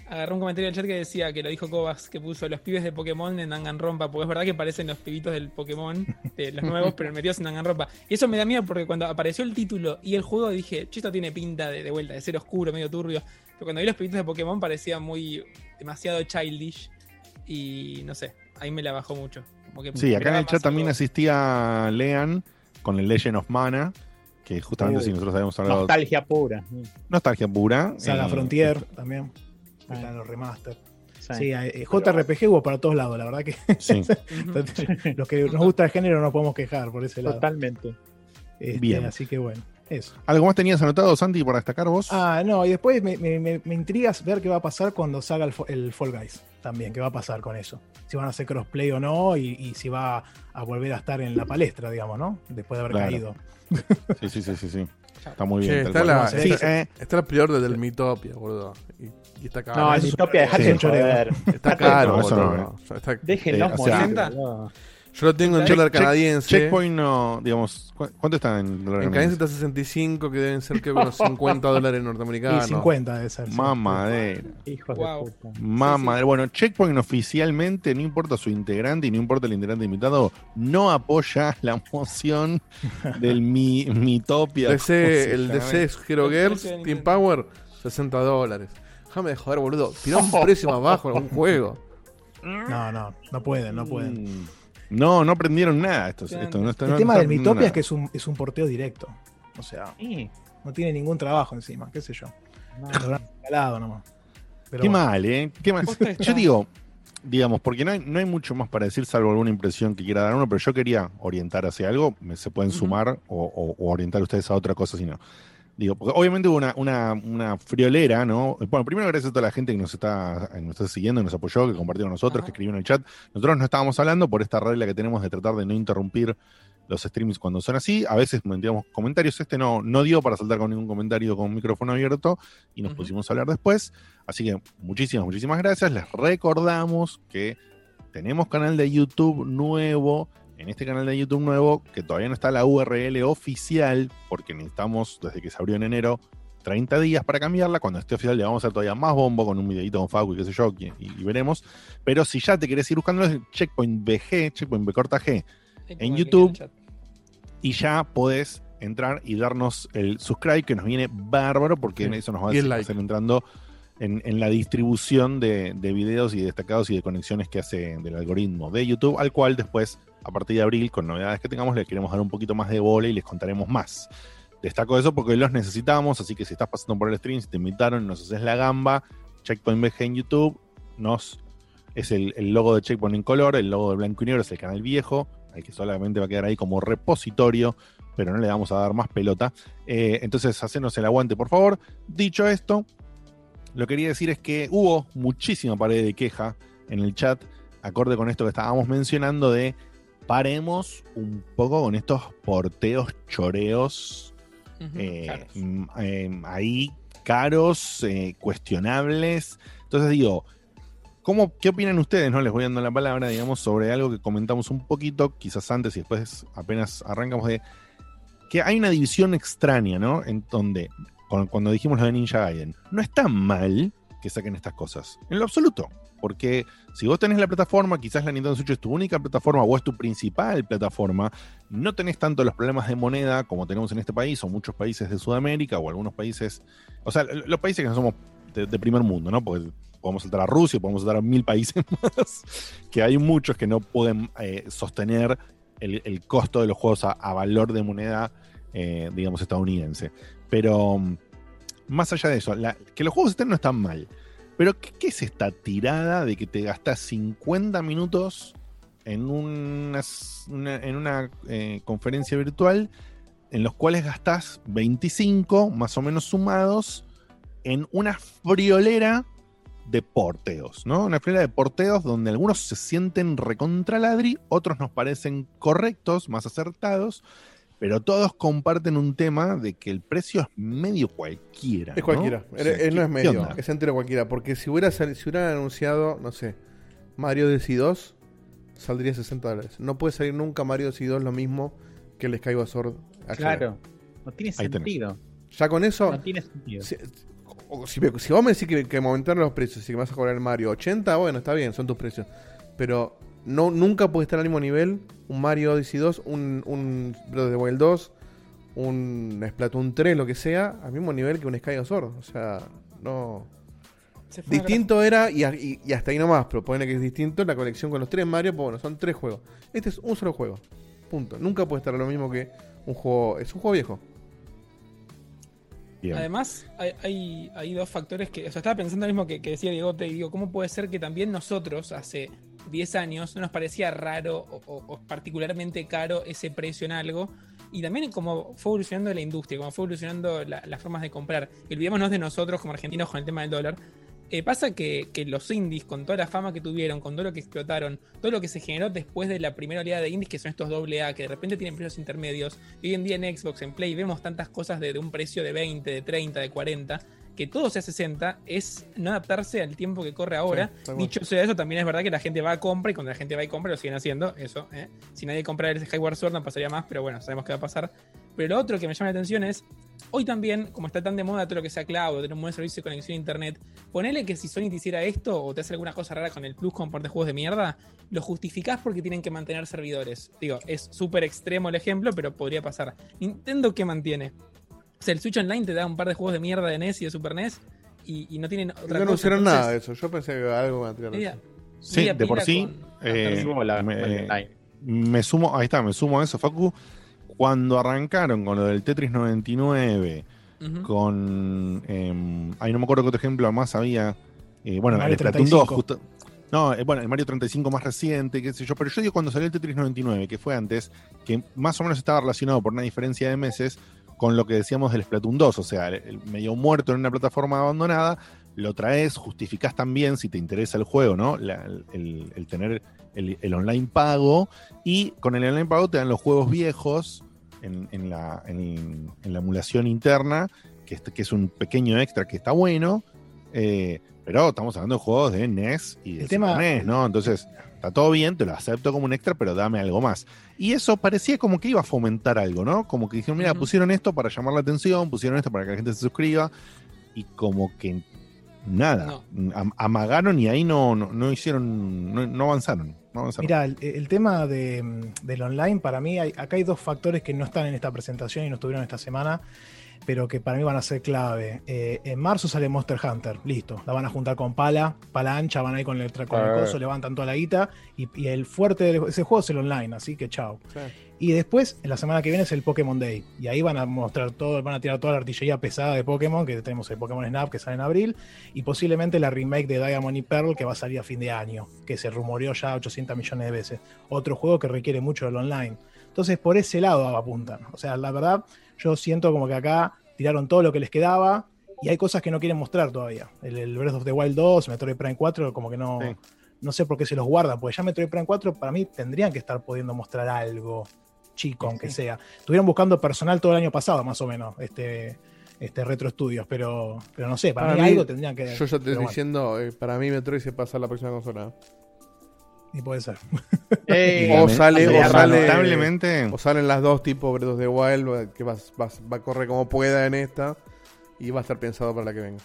S3: Agarró un comentario del chat que decía que lo dijo Kovacs, que puso los pibes de Pokémon en Danganronpa, porque es verdad que parecen los pibitos del Pokémon, de los nuevos, pero metidos en Danganronpa. Y eso me da miedo porque cuando apareció el título y el juego dije, esto tiene pinta de, de vuelta, de ser oscuro, medio turbio. Pero cuando vi los pibitos de Pokémon parecía muy demasiado childish y no sé, ahí me la bajó mucho. Como que
S1: Sí, acá en el chat también asistía Lean con el Legend of Mana, que justamente si nosotros habíamos hablado
S2: Nostalgia pura.
S1: nostalgia pura.
S5: Saga
S1: eh,
S5: Frontier también. Están los remaster.
S2: Sí.
S5: Sí, eh, JRPG hubo para todos lados, la verdad que
S1: Sí.
S5: Los que nos gusta el género no podemos quejar por ese lado.
S2: Totalmente.
S5: Este,
S1: Bien.
S5: Así que bueno, eso.
S1: ¿Algo más tenías anotado, Santi, para destacar vos?
S5: Ah, no, y después me, me, me- me intrigas ver qué va a pasar cuando salga el, el Fall Guys también, qué va a pasar con eso. Si van a hacer crossplay o no, y, y si va a volver a estar en la palestra, digamos, ¿no? Después de haber
S1: Claro.
S5: caído.
S1: Sí, sí, sí, sí, sí. Está muy bien.
S4: está la-
S1: Sí,
S5: está-
S1: eh,
S4: Está el peor del Mitopia, boludo. Y, y está caro.
S2: No,
S5: es-
S2: Utopia, dejate
S5: sí.
S2: de joder.
S4: Está caro,
S1: No, eso no,
S4: sea, está-
S2: Déjenlos
S1: Eh, o sea-.
S4: Yo lo tengo en
S3: Check-
S4: dólar
S1: check-
S4: canadiense.
S1: Checkpoint no, digamos, ¿cu- ¿cuánto está en dólar
S4: En
S1: canadiense?
S4: está 65, que deben ser que unos 50 dólares
S5: Y
S4: norteamericanos.
S5: 50 debe ser. sí.
S1: Mamadera.
S2: Hijos
S3: Wow.
S2: de puta.
S1: Mamadera. Bueno, Checkpoint oficialmente, no importa su integrante y no importa el integrante invitado, no apoya la moción del mi, Mitopia. ¿cómo se
S4: DC, el? DC Hero Girls, Team. Power, 60 dólares. Déjame de joder, boludo. Tirá un precio más bajo en algún juego.
S5: No, no, no pueden, no pueden.
S1: Mm. No, no aprendieron nada. Esto, esto, no está-
S5: El
S1: no
S5: tema
S1: está
S5: del Mitopia
S1: nada.
S5: es que es un, es un porteo directo. O sea,
S2: Sí.
S5: no tiene ningún trabajo encima, qué sé yo.
S2: No.
S5: Lo habrán instalado nomás. Pero
S1: Qué
S5: bueno.
S1: mal, ¿eh? Qué mal. Yo digo, digamos, porque no hay, no hay mucho más para decir, salvo alguna impresión que quiera dar uno, pero yo quería orientar hacia algo, me, se pueden sumar o, o- o orientar ustedes a otra cosa, si no. Digo, porque obviamente hubo una, una, una friolera, ¿no? Bueno, primero gracias a toda la gente que nos está, que nos está siguiendo, que nos apoyó, que compartió con nosotros,
S3: Ajá.
S1: que escribió en el chat. Nosotros no estábamos hablando por esta regla que tenemos de tratar de no interrumpir los streams cuando son así. A veces metíamos comentarios. Este no, no dio para saltar con ningún comentario con micrófono abierto y nos pusimos a hablar después. Así que muchísimas, muchísimas gracias. Les recordamos que tenemos canal de YouTube nuevo. En este canal de YouTube nuevo, que todavía no está la URL oficial, porque necesitamos, desde que se abrió en enero, 30 días para cambiarla. Cuando esté oficial le vamos a hacer todavía más bombo con un videito con Facu y qué sé yo, y, y veremos. Pero si ya te querés ir buscando es Checkpoint BG, Checkpoint B corta G, en YouTube. y ya podés entrar y darnos el subscribe, que nos viene bárbaro, porque
S4: Sí.
S1: eso nos va a hacer
S4: like.
S1: entrando en, en la distribución de, de videos y destacados y de conexiones que hace del algoritmo de YouTube, al cual después, a partir de abril, con novedades que tengamos, le queremos dar un poquito más de bola y les contaremos más. Destaco eso porque los necesitamos, así que si estás pasando por el stream, si te invitaron, nos haces la gamba, Checkpoint BG en YouTube, nos es el, logo de Checkpoint en color, el logo de blanco y negro es el canal viejo, el que solamente va a quedar ahí como repositorio, pero no le vamos a dar más pelota. Eh, entonces, hacenos el aguante, por favor. Dicho esto, lo que quería decir es que hubo muchísima pared de queja en el chat, acorde con esto que estábamos mencionando de paremos un poco con estos porteos choreos eh, eh, ahí caros, eh, cuestionables. Entonces digo, ¿cómo, ¿qué opinan ustedes? No les voy dando la palabra, digamos, sobre algo que comentamos un poquito, quizás antes y después apenas arrancamos de que hay una división extraña, ¿no? En donde, cuando dijimos lo de Ninja Gaiden, no está mal que saquen estas cosas, en lo absoluto. Porque si vos tenés la plataforma, quizás la Nintendo Switch es tu única plataforma o es tu principal plataforma, no tenés tanto los problemas de moneda como tenemos en este país o muchos países de Sudamérica o algunos países, o sea, los países que no somos de, primer mundo, ¿no? Porque podemos saltar a Rusia, podemos saltar a mil países más, que hay muchos que no pueden eh, sostener el, costo de los juegos a, valor de moneda, eh, digamos, estadounidense. Pero más allá de eso, que los juegos estén no están mal. Pero, ¿qué, es esta tirada de que te gastas 50 minutos en una, en una eh, conferencia virtual en los cuales gastas 25 más o menos sumados en una friolera de porteos, ¿no? Una friolera de porteos donde algunos se sienten recontraladri, otros nos parecen correctos, más acertados, pero todos comparten un tema de que el precio es medio cualquiera.
S4: Es cualquiera, no, es medio, es entero cualquiera. Porque si, hubiera, si hubieran anunciado, no sé, Mario Odyssey 2, saldría 60 dólares. No puede salir nunca Mario Odyssey 2 lo mismo que el Skyward Sword
S2: Claro, no tiene sentido.
S4: Ya con eso.
S2: No tiene sentido.
S4: Si, si, vos me decís que, que aumentaron los precios y que me vas a cobrar el Mario 80, bueno, está bien, son tus precios. Pero no, nunca puede estar al mismo nivel un Mario Odyssey 2, un, un Breath of the Wild 2, un Splatoon 3, lo que sea, al mismo nivel que un Sky Sword. O sea, no. Distinto era, y, hasta ahí nomás, propone que es distinto la colección con los tres Mario, pues bueno, son tres juegos. Este es un solo juego. Punto. Nunca puede estar lo mismo que un juego. Es un juego viejo.
S3: Además, hay, hay, dos factores que. O sea, estaba pensando lo mismo que, que decía Diego, te digo, ¿cómo puede ser que también nosotros, hace 10 años no nos parecía raro o, particularmente caro ese precio en algo. Y también como fue evolucionando la industria, como fue evolucionando las formas de comprar. Olvidémonos de nosotros como argentinos con el tema del dólar. Eh, pasa que, los indies, con toda la fama que tuvieron, con todo lo que explotaron, todo lo que se generó después de la primera oleada de indies, que son estos AA, que de repente tienen precios intermedios, y hoy en día en Xbox, en Play, vemos tantas cosas de, de un precio de 20, de 30, de 40, que todo sea 60 es no adaptarse al tiempo que corre ahora. Dicho sea eso, también es verdad que la gente va a compra y cuando la gente va y compra lo siguen haciendo. Eso, ¿eh? Si nadie compra el Skyward Sword no pasaría más, pero bueno, sabemos qué va a pasar. Pero lo otro que me llama la atención es, hoy también, como está tan de moda todo lo que sea cloud, tener un buen servicio de conexión a internet, ponele que si Sony te hiciera esto o te hace alguna cosa rara con el Plus con de juegos de mierda, lo justificás porque tienen que mantener servidores. Digo, es súper extremo el ejemplo, pero podría pasar. Nintendo, ¿qué mantiene? O sea, el Switch Online te da un par de juegos de mierda de NES y de Super NES y, no tienen otra
S4: no anunciaron nada de eso. Yo pensé que algo
S1: a Sí, de por sí. Eh, me, sumo, ahí está, me sumo a eso, Facu. Cuando arrancaron con lo del Tetris 99, con. Eh, ahí no me acuerdo qué otro ejemplo más había. Eh, bueno, el Splatoon 2, justo. No, eh, bueno, el Mario 35 más reciente, qué sé yo, pero yo digo cuando salió el Tetris 99, que fue antes, que más o menos estaba relacionado por una diferencia de meses con lo que decíamos del Splatoon 2, o sea, el, medio muerto en una plataforma abandonada, lo traes, justificás también si te interesa el juego, ¿no? el, tener el, online pago y con el online pago te dan los juegos viejos en, la, emulación interna, que, que es un pequeño extra que está bueno, eh, pero estamos hablando de juegos de NES y de NES, ¿no? Entonces, está todo bien, te lo acepto como un extra, pero dame algo más. Y eso parecía como que iba a fomentar algo, ¿no? Como que dijeron, mira, pusieron esto para llamar la atención, pusieron esto para que la gente se suscriba, y como que nada, amagaron y ahí no, no, hicieron, no, avanzaron.
S5: Mira, el, tema de, del online, para mí, acá hay dos factores que no están en esta presentación y no estuvieron esta semana pero que para mí van a ser clave. Eh, en marzo sale Monster Hunter, listo. La van a juntar con pala, pala ancha, van a ir con el, con el coso, levantan toda la guita. Y, el fuerte de ese juego es el online, así que chao. Y después, en la semana que viene es el Pokémon Day. Y ahí van a mostrar todo, van a tirar toda la artillería pesada de Pokémon, que tenemos el Pokémon Snap que sale en abril. Y posiblemente la remake de Diamond y Pearl que va a salir a fin de año, que se rumoreó ya 800 millones de veces. Otro juego que requiere mucho del online. Entonces, por ese lado apuntan. O sea, la verdad yo siento como que acá tiraron todo lo que les quedaba y hay cosas que no quieren mostrar todavía. El, Breath of the Wild 2, Metroid Prime 4, como que no, no sé por qué se los guardan, porque ya Metroid Prime 4 para mí tendrían que estar pudiendo mostrar algo chico, aunque sea. Estuvieron buscando personal todo el año pasado, más o menos, este, este Retro Studios, pero, pero no sé, para, mí, algo tendrían que.
S4: Yo ya te estoy diciendo, eh, para mí Metroid se pasa a la próxima consola.
S5: Y puede ser.
S4: o sale, o sale, o salen las dos tipos Breath of the Wild, que va, va a correr como pueda en esta y va a estar pensado para la que venga.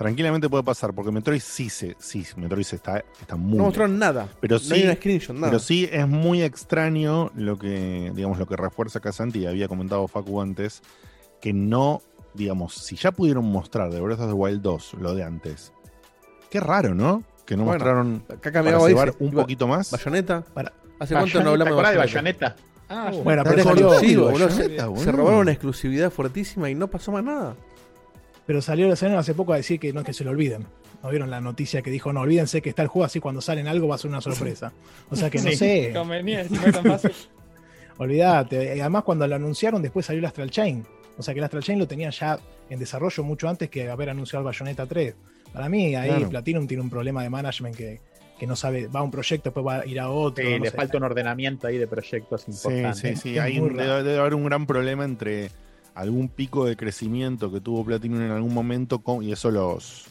S1: Tranquilamente puede pasar, porque Metroid sí se, sí, Metroid está, está muy.
S4: No mostraron nada.
S1: Pero sí, Pero sí es muy extraño lo que, digamos, lo que refuerza Casanti y había comentado Facu antes, que no, digamos, si ya pudieron mostrar de Breath of the Wild 2 lo de antes. Qué raro, ¿no? Que no mostraron
S4: acá para llevar
S1: un poquito más.
S4: Bayoneta.
S2: Para, ¿Hace cuánto no hablamos de Bayonetta?
S4: Ah, bueno, pero salió, se robaron una exclusividad fuertísima y no pasó más nada.
S5: Pero salió la semana hace poco a decir que no es que se lo olviden. ¿No vieron la noticia que dijo, no, olvídense que está el juego así cuando salen algo va a ser una sorpresa? O sea que no sé. Olvídate. Además, cuando lo anunciaron, después salió el Astral Chain. O sea que el Astral Chain lo tenía ya en desarrollo mucho antes que haber anunciado el Bayonetta 3. Para mí, ahí Platinum tiene un problema de management que, no sabe, va a un proyecto, después va a ir a otro.
S2: Sí, le falta un ordenamiento ahí de proyectos importantes.
S1: Sí, sí, sí. debe, haber un gran problema entre algún pico de crecimiento que tuvo Platinum en algún momento y eso los,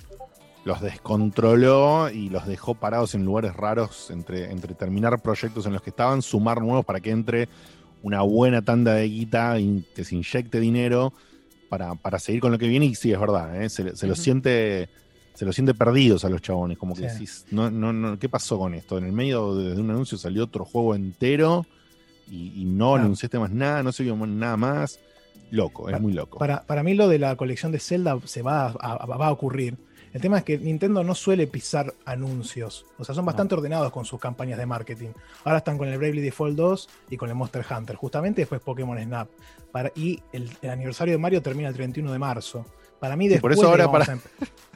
S1: los descontroló y los dejó parados en lugares raros entre, entre terminar proyectos en los que estaban, sumar nuevos para que entre una buena tanda de guita y que se inyecte dinero para, seguir con lo que viene. Y sí, es verdad, ¿eh? se, lo siente se lo siente perdidos a los chabones, como que decís, no, no, no, ¿qué pasó con esto? En el medio de, un anuncio salió otro juego entero y, no anunciaste más nada, no se vio nada más. Loco, es muy loco.
S5: Para, para, mí lo de la colección de Zelda se va a, va a ocurrir. El tema es que Nintendo no suele pisar anuncios. O sea, son bastante ordenados con sus campañas de marketing. Ahora están con el Bravely Default 2 y con el Monster Hunter. Justamente después Pokémon Snap. Para, y el, aniversario de Mario termina el 31 de marzo. Para mí, después.
S1: por eso ahora para.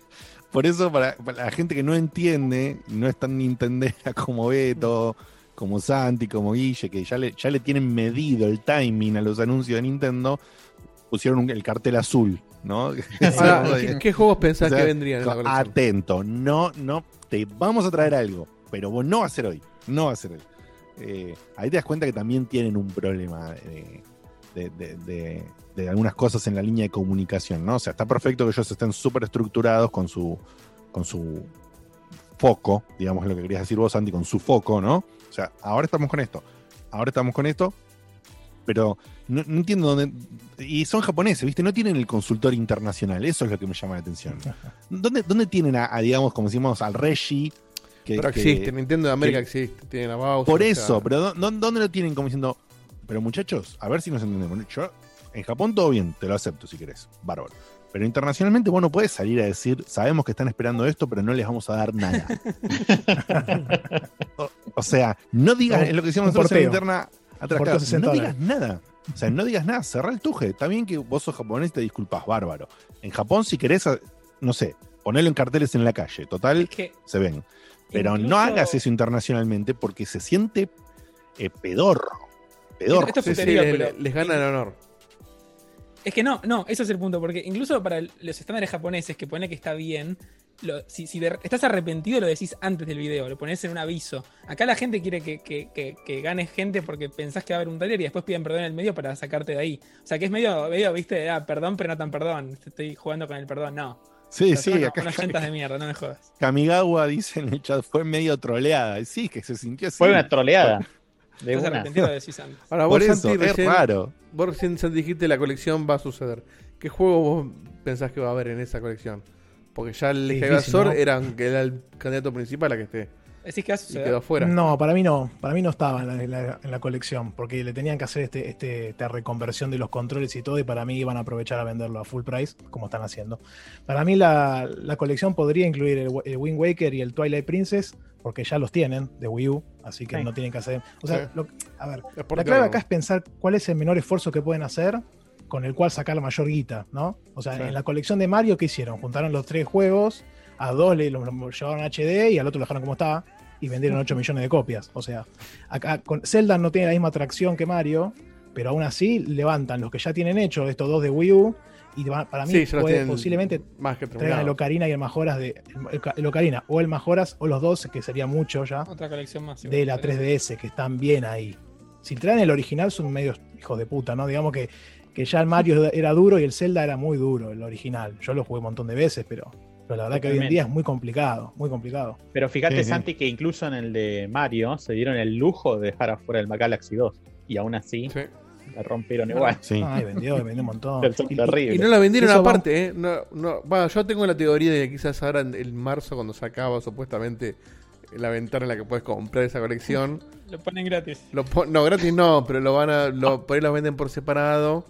S1: por eso, para, la gente que no entiende, no es tan nintendera como Beto, como Santi, como Guille, que ya le, ya le tienen medido el timing a los anuncios de Nintendo, pusieron el cartel azul, ¿no?
S4: ¿qué, juegos pensás que vendrían en la
S1: colección? Atento, no, no, te vamos a traer algo, pero vos no va a ser hoy, no va a ser hoy. Eh, ahí te das cuenta que también tienen un problema de, algunas cosas en la línea de comunicación, ¿no? O sea, está perfecto que ellos estén súper estructurados con su, con su foco, digamos lo que querías decir vos, Andy, con su foco, ¿no? O sea, ahora estamos con esto, ahora estamos con esto, pero no, entiendo dónde. Y son japoneses, ¿viste? No tienen el consultor internacional. Eso es lo que me llama la atención. ¿Dónde, dónde tienen a, digamos, como decimos, al Reggie?
S4: Que, pero existe, Nintendo de América existe. Tienen a Bowser,
S1: Por eso, pero ¿dónde, lo tienen como diciendo? Pero muchachos, a ver si nos entendemos. Yo, en Japón todo bien, te lo acepto si querés. Bárbaro. Pero internacionalmente vos no puedes salir a decir, sabemos que están esperando esto, pero no les vamos a dar nada. o, sea, no digas, es lo que decíamos nosotros en interna, no digas nada. O sea, no digas nada, cerrá el tuje. Está bien que vos sos japonés y te disculpas, bárbaro. En Japón, si querés, no sé, ponerlo en carteles en la calle, total, se ven. Pero no hagas eso internacionalmente porque se siente eh, pedorro. Pedorro.
S4: les gana el honor.
S3: Es que no, no, ese es el punto, porque incluso para los estándares japoneses, que pone que está bien, si, estás arrepentido lo decís antes del video, lo pones en un aviso. Acá la gente quiere que, que, ganes gente porque pensás que va a haber un trailer y después piden perdón en el medio para sacarte de ahí. O sea que es medio, medio viste, ah, perdón, pero no tan perdón. Estoy jugando con el perdón, no.
S1: Sí, sí,
S3: acá. Unas de mierda, no me jodas.
S1: Kamigawa dice en el chat, fue medio troleada. Sí, que se sintió así.
S2: Fue una troleada.
S3: De una. arrepentido de decís antes.
S4: Ahora, vos, eso, es raro. Vos recién dijiste la colección va a suceder. ¿Qué juego vos pensás que va a haber en esa colección? Porque ya el Legiasor era, el candidato principal a que esté.
S3: ¿Decís que y
S4: quedó fuera.
S5: No, para mí no. Para mí no estaba en la, colección. Porque le tenían que hacer este, este, esta reconversión de los controles y todo. Y para mí iban a aprovechar a venderlo a full price, como están haciendo. Para mí la, colección podría incluir el, Wind Waker y el Twilight Princess. Porque ya los tienen de Wii U. Así que no tienen que hacer. O sea, a ver. La clave acá es pensar cuál es el menor esfuerzo que pueden hacer con el cual sacar la mayor guita, ¿no? O sea, en la colección de Mario, ¿qué hicieron? Juntaron los tres juegos, a dos le lo, llevaron a HD y al otro lo dejaron como estaba y vendieron 8 millones de copias. O sea, acá con Zelda no tiene la misma atracción que Mario, pero aún así levantan los que ya tienen hecho, estos dos de Wii U, Y para mí
S4: Sí,
S5: puede posiblemente
S4: Más que
S5: traigan el. Ocarina y el Majoras de. El, el Ocarina o el Majoras o los dos, que sería mucho ya,
S3: Otra colección más.
S5: de la 3DS, que están bien ahí. Si traen el original, son medios hijos de puta, ¿no? Digamos que, que ya el Mario era duro y el Zelda era muy duro, el original. Yo lo jugué un montón de veces, pero, pero la verdad que hoy en día es muy complicado, muy complicado.
S2: Pero fíjate,
S1: Sí, sí.
S2: Santi, que incluso en el de Mario se dieron el lujo de dejar afuera el Galaxy 2. Y aún así
S4: Sí.
S2: la rompieron igual.
S1: Sí.
S5: Ay, vendió, vendió un montón. Y- y-
S4: no la vendieron
S5: Eso va-
S4: aparte, ¿eh? No, no, bueno, yo tengo la teoría de que quizás ahora en el marzo, cuando se acaba supuestamente la ventana en la que puedes comprar esa colección,
S3: Lo ponen gratis.
S4: lo pon- no, gratis no, pero lo van a, lo, por ahí lo venden por separado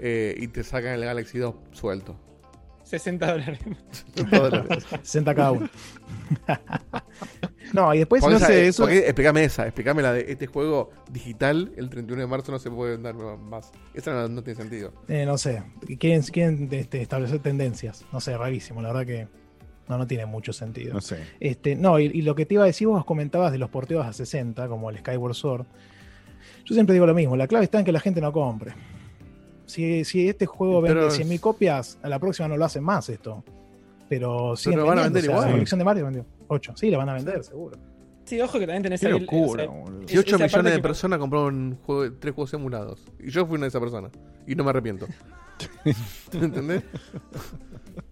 S4: eh, y te sacan el Galaxy 2 suelto.
S3: 60 dólares.
S4: Dólares.
S5: 60 cada uno. no, y después, no
S4: esa-
S5: sé, eso.
S4: porque- explícame esa, explícame la de este juego digital, el 31 de marzo no se puede vender más. Esa no, no tiene sentido.
S5: eh, no sé, quieren, quieren este, establecer tendencias. No sé, rarísimo, la verdad que no, no tiene mucho sentido.
S1: No sé.
S5: Este, no, y, y lo que te iba a decir, vos comentabas de los porteos a 60, como el Skyward Sword. Yo siempre digo lo mismo, la clave está en que la gente no compre. Si, si este juego
S4: Pero
S5: vende
S4: es-
S5: 100.000 copias, a la próxima no lo hacen más esto. Pero
S4: lo van a vender
S5: o sea,
S4: igual.
S5: La colección de Mario vendió 8. Sí, la van a vender, seguro.
S3: Sí, ojo que también tenés
S1: Qué
S3: ahí el-
S1: locura,
S3: o sea.
S4: Si 8
S3: esa parte
S4: millones de
S3: que-
S4: personas compraron juego- tres juegos emulados. Y yo fui una de esas personas. Y no me arrepiento. ¿Entendés?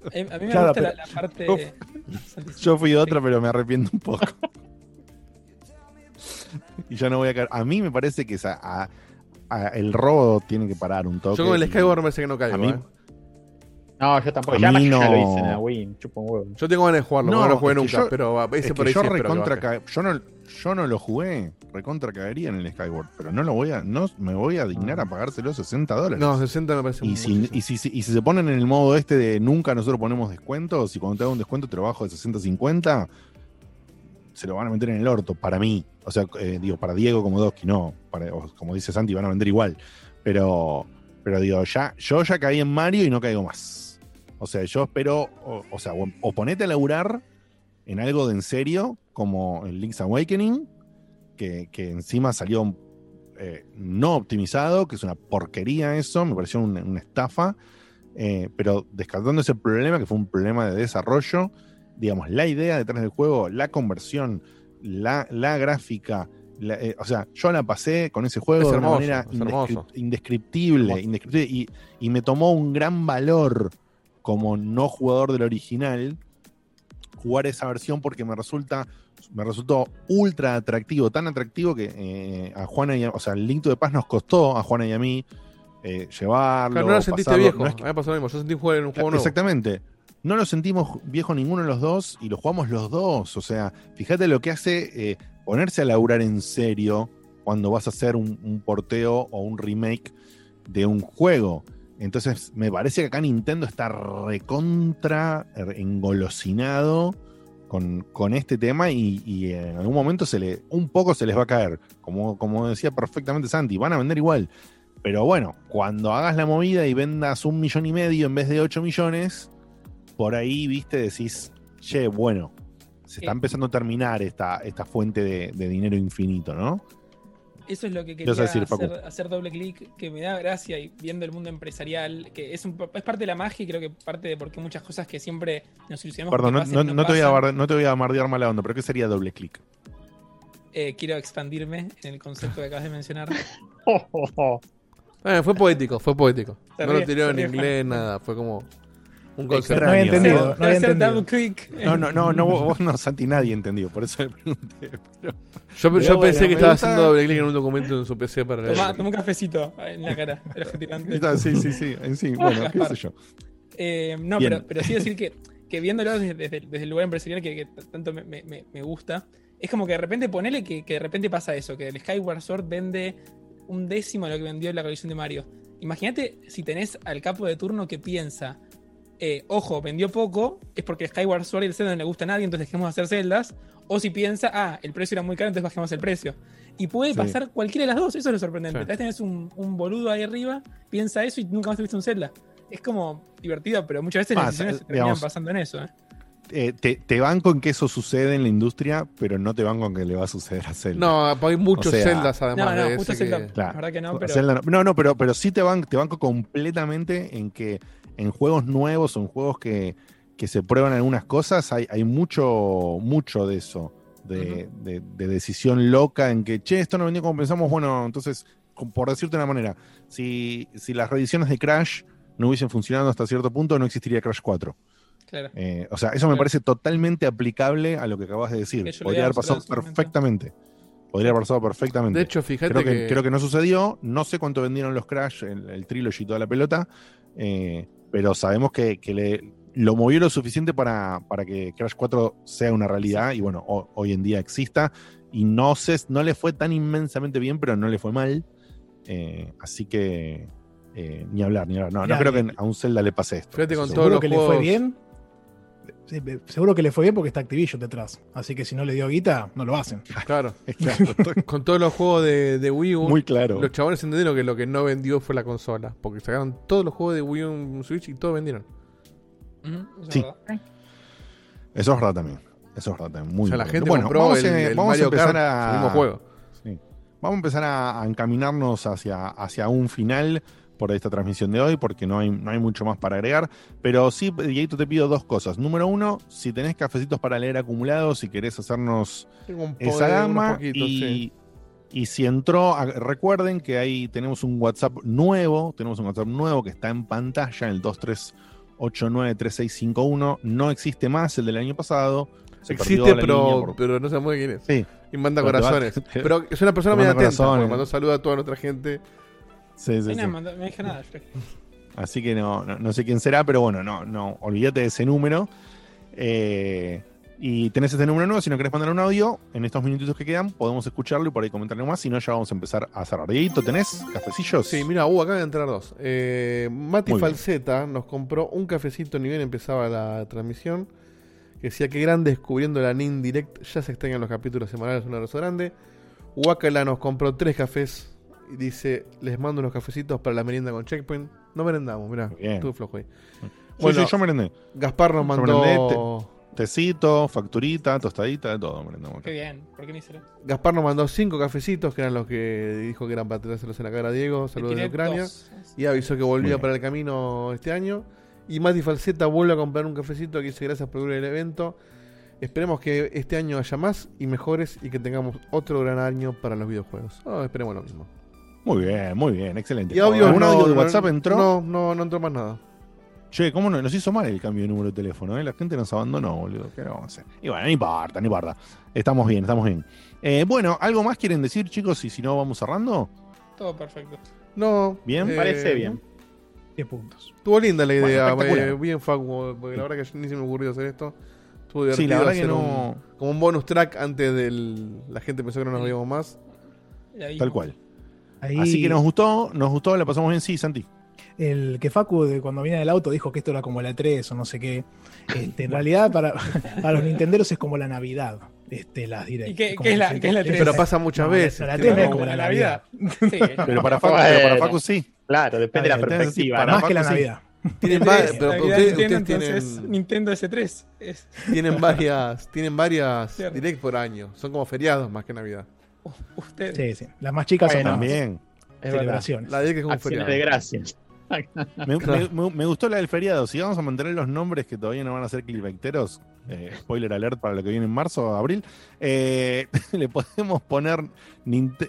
S3: A mí me
S5: Claro,
S3: gusta la,
S5: pero-
S3: la parte.
S1: Uf. Yo fui
S3: sí.
S1: otra, pero me arrepiento un poco. y ya no voy a caer. A mí me parece que esa- a- a- el robo tiene que parar un toque.
S4: Yo con el Skyward me parece que no caigo.
S1: A mí-
S4: ¿eh?
S2: No, yo tampoco.
S1: A
S2: Ya,
S1: mí
S2: ya
S1: no.
S2: lo hice en la Wii, un huevo.
S4: Yo tengo ganas de jugarlo,
S1: No,
S4: lo jugué nunca,
S1: yo-
S4: pero ese
S1: Es
S4: por ahí
S1: yo
S4: sí espero que
S1: recontra yo no yo no lo jugué, recontra caería en el Skyward, pero no lo voy a no me voy a dignar a pagárselo 60 dólares.
S4: No, 60 me parece
S1: y si, y, si, si- y si se ponen en el modo este de nunca nosotros ponemos descuentos, y cuando te hago un descuento te lo bajo de 60 a 50, se lo van a meter en el orto, para mí. O sea, eh, digo, para Diego como Doski, no. Como dice Santi, van a vender igual. Pero, pero digo, ya, yo ya caí en Mario y no caigo más. O sea, yo espero, o, o sea, o, o ponete a laburar en algo de en serio, como el Link's Awakening, que, que encima salió eh, no optimizado, que es una porquería eso, me pareció una estafa. Eh, pero descartando ese problema, que fue un problema de desarrollo, digamos, la idea detrás del juego, la conversión, la, la gráfica, la- eh, o sea, yo la pasé con ese juego
S4: Es
S1: de
S4: hermoso,
S1: una manera indescriptible, indescriptible, y, y me tomó un gran valor como no jugador del original jugar esa versión porque me resulta me resultó ultra atractivo, tan atractivo que eh, a Juana y a, o sea, el Link to the Past nos costó a Juana y a mí eh, llevarlo.
S4: Claro, no lo sentiste
S1: pasarlo.
S4: viejo.
S1: No es
S4: A
S1: que-
S4: mí me pasó lo mismo. Yo sentí jugar en un juego nuevo.
S1: Exactamente. No lo sentimos viejo ninguno de los dos y lo jugamos los dos. O sea, fíjate lo que hace eh, ponerse a laburar en serio cuando vas a hacer un, porteo o un remake de un juego. Entonces, me parece que acá Nintendo está recontra er, engolosinado con, con este tema y, en algún momento se le, un poco se les va a caer. Como, como decía perfectamente Santi, van a vender igual. Pero bueno, cuando hagas la movida y vendas un millón y medio en vez de 8 millones, por ahí, viste, decís, che, bueno, se está
S3: Eh.
S1: empezando a terminar esta, esta fuente de, de dinero infinito, ¿no?
S3: Eso es lo que
S1: ¿Qué
S3: quería
S1: decir,
S3: hacer, hacer doble clic, que me da gracia y viendo el mundo empresarial, que es, un, es parte de la magia y creo que parte de por qué muchas cosas que siempre nos ilusionamos
S1: Perdón, no,
S3: pasen,
S1: no- no te voy a bar- no te voy a mardear mala onda, pero ¿qué sería doble clic?
S3: Eh, quiero expandirme en el concepto que acabas de mencionar.
S4: Eh, fue poético, fue poético.
S3: Se
S4: no lo tiró en
S3: ríe,
S4: inglés, nada. Fue como un
S5: No
S4: concepto.
S5: había entendido, no había entendido.
S1: No, no, no, no, vos, no, Santi, nadie entendió, por eso le pregunté. pero-
S4: Yo, yo pensé que estaba
S1: gusta-
S4: haciendo doble clic en un documento en su PC para leer.
S3: Toma, toma un cafecito en la cara. el.
S1: Está, sí, sí, sí, en sí, bueno, qué sé yo.
S3: Eh, no,
S1: Bien.
S3: pero, pero sí decir que, que viéndolo desde, desde- desde el lugar empresarial que, tanto me, me- me- me gusta, es como que de repente ponele que, que de repente pasa eso, que el Skyward Sword vende un décimo de lo que vendió la colección de Mario. Imagínate si tenés al capo de turno que piensa, eh, ojo, vendió poco, es porque Skyward Sword y el Zelda no le gusta a nadie, entonces dejemos de hacer celdas. O si piensa, ah, el precio era muy caro, entonces bajemos el precio. Y puede
S1: Sí.
S3: pasar cualquiera de las dos, eso es lo sorprendente.
S4: Sí.
S3: Tal vez tenés un, un boludo ahí arriba, piensa eso y nunca más te viste un Zelda. Es como divertido, pero muchas veces
S1: Ah,
S3: las decisiones
S1: eh,
S3: se terminan pasando en eso. ¿eh?
S1: eh, te, te banco en que eso sucede en la industria, pero no te banco en que le va a suceder a Zelda.
S4: No, hay muchos
S1: O sea-
S4: celdas además
S3: No, no,
S4: de
S3: justo
S4: ese
S3: Zelda.
S4: que-
S1: Claro.
S3: La verdad que no, pero.
S1: Zelda no, no, no, pero, pero sí te banco completamente en que en juegos nuevos o en juegos que, que se prueban algunas cosas, hay, hay mucho, mucho de eso, de, de- de decisión loca en que, che, esto no vendió como pensamos, bueno, entonces, por decirte una manera, si, si las reediciones de Crash no hubiesen funcionado hasta cierto punto, no existiría Crash 4.
S3: Claro.
S1: Eh, o sea, eso me
S3: Claro.
S1: parece totalmente aplicable a lo que acabas de decir. Podría haber pasado perfectamente. Podría haber pasado perfectamente.
S4: De hecho, fíjate
S1: creo que,
S4: que,
S1: creo que no sucedió. No sé cuánto vendieron los Crash, el, el trilogy y toda la pelota. eh, pero sabemos que, que le, lo movió lo suficiente para, para que Crash 4 sea una realidad y bueno, ho- hoy en día exista. Y no sé, no le fue tan inmensamente bien, pero no le fue mal. Eh, así que eh, ni hablar, ni hablar. No, no creo que a un Zelda le pase esto.
S4: Fíjate con
S5: Seguro
S4: los
S5: que le fue bien. Seguro que le fue bien porque está Activision detrás. Así que si no le dio guita, no lo hacen.
S4: claro,
S1: Claro,
S4: con todos los juegos de, de Wii U,
S1: muy claro.
S4: los chabones entendieron que lo que no vendió fue la consola. Porque sacaron todos los juegos de Wii U en Switch y todos vendieron.
S3: Eso
S1: Sí. Eso es verdad también. Eso es verdad también. Muy
S4: o sea, la
S1: bueno.
S4: gente
S1: bueno,
S4: compró
S1: vamos,
S4: el,
S1: vamos a empezar
S4: Kart,
S1: a.
S4: el mismo juego.
S1: Sí. Vamos a empezar a, a encaminarnos hacia, hacia un final por esta transmisión de hoy, porque no hay, no hay mucho más para agregar. Pero sí, Dieguito, te pido dos cosas. Número uno, si tenés cafecitos para leer acumulados, si querés hacernos
S4: Tengo un
S1: esa gama. y,
S4: sí.
S1: y si entró, recuerden que ahí tenemos un WhatsApp nuevo, tenemos un WhatsApp nuevo que está en pantalla, el 23893651. No existe más el del año pasado. Se
S4: Existe, pero,
S1: por-
S4: pero no se sabe quién es.
S1: Sí,
S4: Y manda
S1: Pero
S4: corazones. Pero es una persona muy atenta. porque Mandó saludos a toda nuestra gente.
S1: Sí, sí, sí.
S3: me dijo nada.
S1: Así que no, no, no sé quién será, pero bueno, no, no, olvídate de ese número. Eh, y tenés este número nuevo, si no querés mandar un audio, en estos minutitos que quedan, podemos escucharlo y por ahí comentarlo más, si no, ya vamos a empezar a cerrar. Dieguito, ¿tenés cafecillos?
S4: Sí, mira, uh, acá de entrar dos. Eh, Mati
S1: Muy bien.
S4: Falseta nos compró un cafecito ni bien empezaba la transmisión. Que decía que gran descubriendo la NIN Direct. Ya se extrañan los capítulos semanales, un abrazo grande. Wakala nos compró tres cafés. Y dice, les mando unos cafecitos para la merienda con Checkpoint. No merendamos, mirá,
S1: Bien.
S4: estuve flojo ahí.
S1: Sí,
S4: Bueno,
S1: sí, yo merendé.
S4: Gaspar nos mandó.
S1: merendé, Tecito, facturita, tostadita, de todo merendamos.
S3: Qué bien. ¿Por qué ni será?
S4: Gaspar nos mandó cinco cafecitos, que eran los que dijo que eran para tirárselos en la cara a Diego. Saludos de Ucrania.
S3: dos.
S4: Y avisó que volvía
S1: bien.
S4: para el camino este año. Y Mati Falseta vuelve a comprar un cafecito que dice gracias por el evento. Esperemos que este año haya más y mejores y que tengamos otro gran año para los videojuegos. Oh, esperemos lo mismo.
S1: Muy bien, muy bien, excelente.
S4: Y audio
S1: ¿Algún
S4: no,
S1: audio de WhatsApp entró?
S4: No, no, no entró más nada.
S1: Che, ¿cómo no? Nos hizo mal el cambio de número de teléfono, ¿eh? La gente nos abandonó, boludo. ¿Qué vamos a hacer? Y bueno, no importa, no importa. Estamos bien, estamos bien. Eh, bueno, ¿algo más quieren decir, chicos? Y si no, vamos cerrando.
S3: Todo perfecto.
S4: No.
S1: Bien.
S2: Me parece bien.
S5: 10 puntos.
S4: Estuvo linda la
S1: Bueno,
S4: idea.
S1: espectacular.
S4: eh, bien, Facu, porque la verdad que ni se me ocurrió hacer esto. Estuvo
S1: Sí,
S4: divertido
S1: la verdad que no.
S4: un- como un bonus track antes del. La gente pensó que no nos veíamos más.
S1: Tal cual.
S5: Ahí,
S1: Así que nos gustó, nos gustó, la pasamos bien. Sí, Santi.
S5: El que Facu, de cuando viene del auto, dijo que esto era como la 3 o no sé qué. Este, en realidad, para, para los nintenderos es como la Navidad. Este, las direct.
S3: ¿Y qué- es la- qué es la tres?
S4: Pero pasa muchas
S5: No,
S4: veces.
S5: la- la
S4: tiene
S5: tres es
S4: como-
S5: la Navidad.
S3: Sí.
S1: Pero para Facu, pero para Facu sí.
S2: Claro, depende de la perspectiva.
S5: Más que la
S1: sí.
S5: Navidad.
S4: Tienen,
S3: El
S4: va-
S3: tres,
S4: pero
S3: Navidad
S4: ustedes,
S3: Nintendo,
S4: ustedes
S3: entonces,
S4: tienen,
S3: Nintendo S3. Es,
S4: tienen varias, tienen varias
S3: Cierto.
S4: direct por año. Son como feriados más que Navidad.
S3: usted.
S5: Sí, sí. Las más chicas
S2: Bueno,
S5: son las
S1: También.
S2: Es verdad.
S5: celebraciones.
S4: La direct es como un
S2: Acciones de gracias.
S1: Me, me- me- me gustó la del feriado. Si vamos a mantener los nombres que todavía no van a ser clickbaiteros, eh, spoiler alert para lo que viene en marzo o abril, eh, le podemos poner.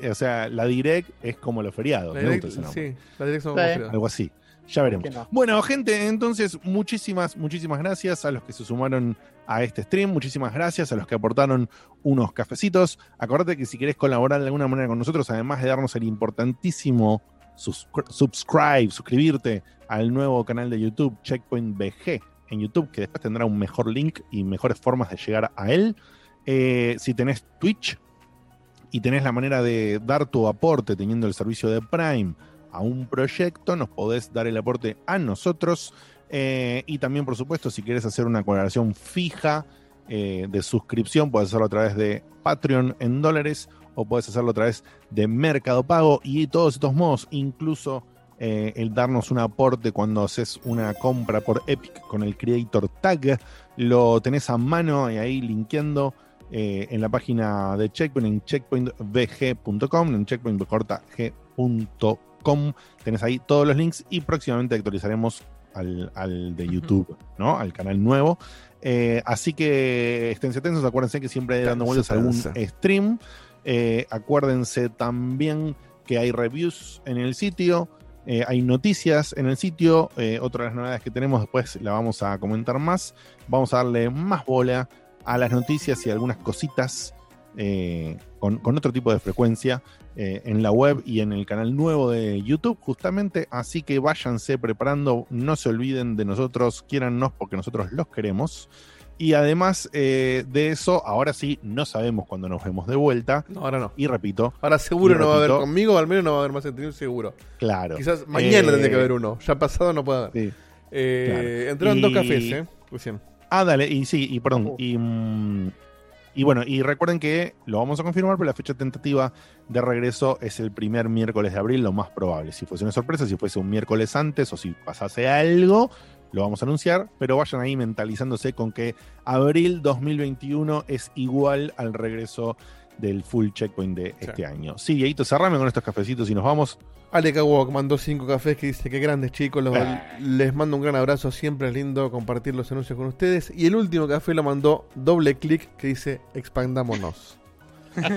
S1: O sea, la direct es como los feriados.
S4: La
S1: Me
S4: direct,
S1: gusta ese nombre.
S4: sí, la direct son
S2: Sí.
S4: como feriados.
S1: Algo así. Ya veremos. Bueno, gente, entonces muchísimas, muchísimas gracias a los que se sumaron a este stream. Muchísimas gracias a los que aportaron unos cafecitos. Acordate que si querés colaborar de alguna manera con nosotros, además de darnos el importantísimo subscribe, suscribirte al nuevo canal de YouTube, Checkpoint BG, en YouTube, que después tendrá un mejor link y mejores formas de llegar a él. Eh, si tenés Twitch y tenés la manera de dar tu aporte teniendo el servicio de Prime a un proyecto, nos podés dar el aporte a nosotros. Eh, y también, por supuesto, si quieres hacer una colaboración fija eh, de suscripción, puedes hacerlo a través de Patreon en dólares o puedes hacerlo a través de Mercado Pago y todos estos modos, incluso eh, el darnos un aporte cuando haces una compra por Epic con el Creator Tag. Lo tenés a mano y ahí linkeando en la página de Checkpoint, en checkpointvg.com, en Tenés ahí todos los links y próximamente actualizaremos al, al de YouTube, ¿no? Al canal nuevo. Eh, así que estén atentos, acuérdense que siempre hay dando vueltas algún stream. Eh, acuérdense también que hay reviews en el sitio, eh, hay noticias en el sitio. otra de las novedades que tenemos después la vamos a comentar más. Vamos a darle más bola a las noticias y algunas cositas con, con, otro tipo de frecuencia en la web y en el canal nuevo de YouTube, justamente. Así que váyanse preparando, no se olviden de nosotros, quiérannos porque nosotros los queremos. Y además eh, de eso, ahora sí, no sabemos cuándo nos vemos de vuelta.
S4: No, ahora no.
S1: Y repito.
S4: Ahora seguro no va a haber conmigo, al menos no va a haber más stream, seguro.
S1: Claro.
S4: Quizás mañana tendría que haber uno. Ya pasado no puede haber. Sí. Eh, Entraron dos cafés, ¿eh? Recién.
S1: Ah, dale, y sí, y perdón. Oh. Y, mm, y bueno, y recuerden que lo vamos a confirmar, pero la fecha tentativa de regreso es el primer miércoles de abril, lo más probable. Si fuese una sorpresa, si fuese un miércoles antes o si pasase algo, lo vamos a anunciar, pero vayan ahí mentalizándose con que abril 2021 es igual al regreso del full checkpoint de este año. Sí, Yaito, cerrame con estos cafecitos y nos vamos.
S4: Ale Kawok mandó cinco cafés que dice que grandes chicos, les mando un gran abrazo, siempre es lindo compartir los anuncios con ustedes. Y el último café lo mandó doble clic que dice expandámonos.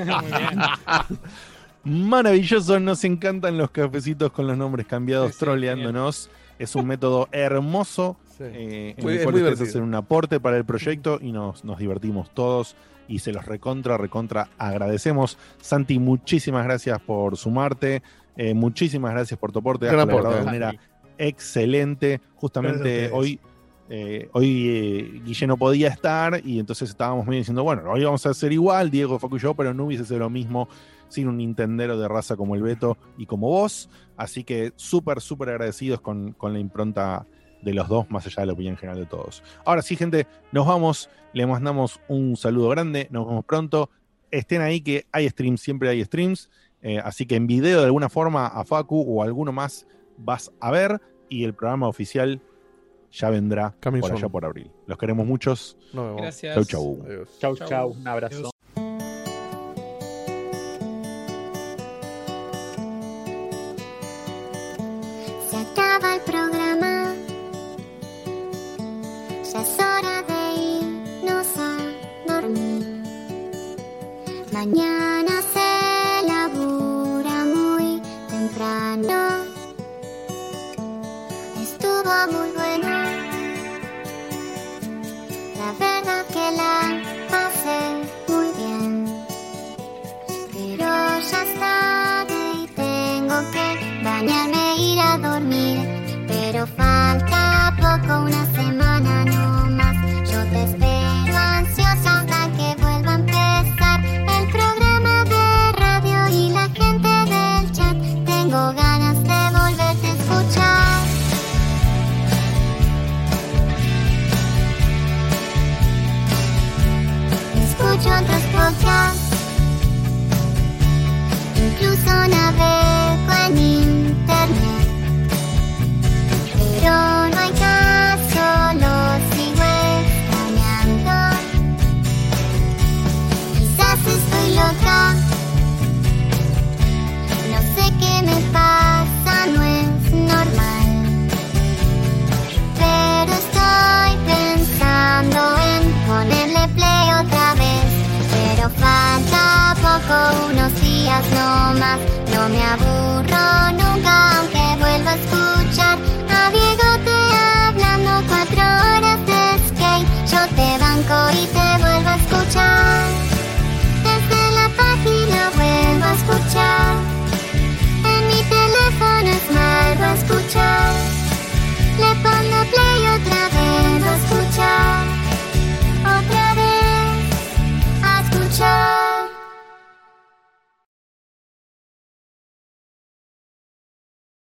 S1: Maravilloso, nos encantan los cafecitos con los nombres cambiados, troleándonos. Es un método hermoso eh, en el cual ustedes hacen un aporte para el proyecto y nos, nos divertimos todos y se los recontra, recontra agradecemos. Santi, muchísimas gracias por sumarte, eh, muchísimas gracias por tu aporte, de manera excelente. Justamente hoy, eh, hoy Guille no podía estar y entonces estábamos medio diciendo, bueno, hoy vamos a hacer igual, Diego, Facu y yo, pero no hubiese sido lo mismo sin un Nintendero de raza como el Beto y como vos. Así que súper, súper agradecidos con, la impronta de los dos, más allá de la opinión general de todos. Ahora sí, gente, nos vamos. Le mandamos un saludo grande. Nos vemos pronto. Estén ahí que hay streams, siempre hay streams. Eh, así que en video de alguna forma a Facu o alguno más vas a ver. Y el programa oficial ya vendrá por allá por abril. Los queremos muchos.
S3: Gracias.
S1: Chau, chau.
S6: Chau, chau. Un abrazo.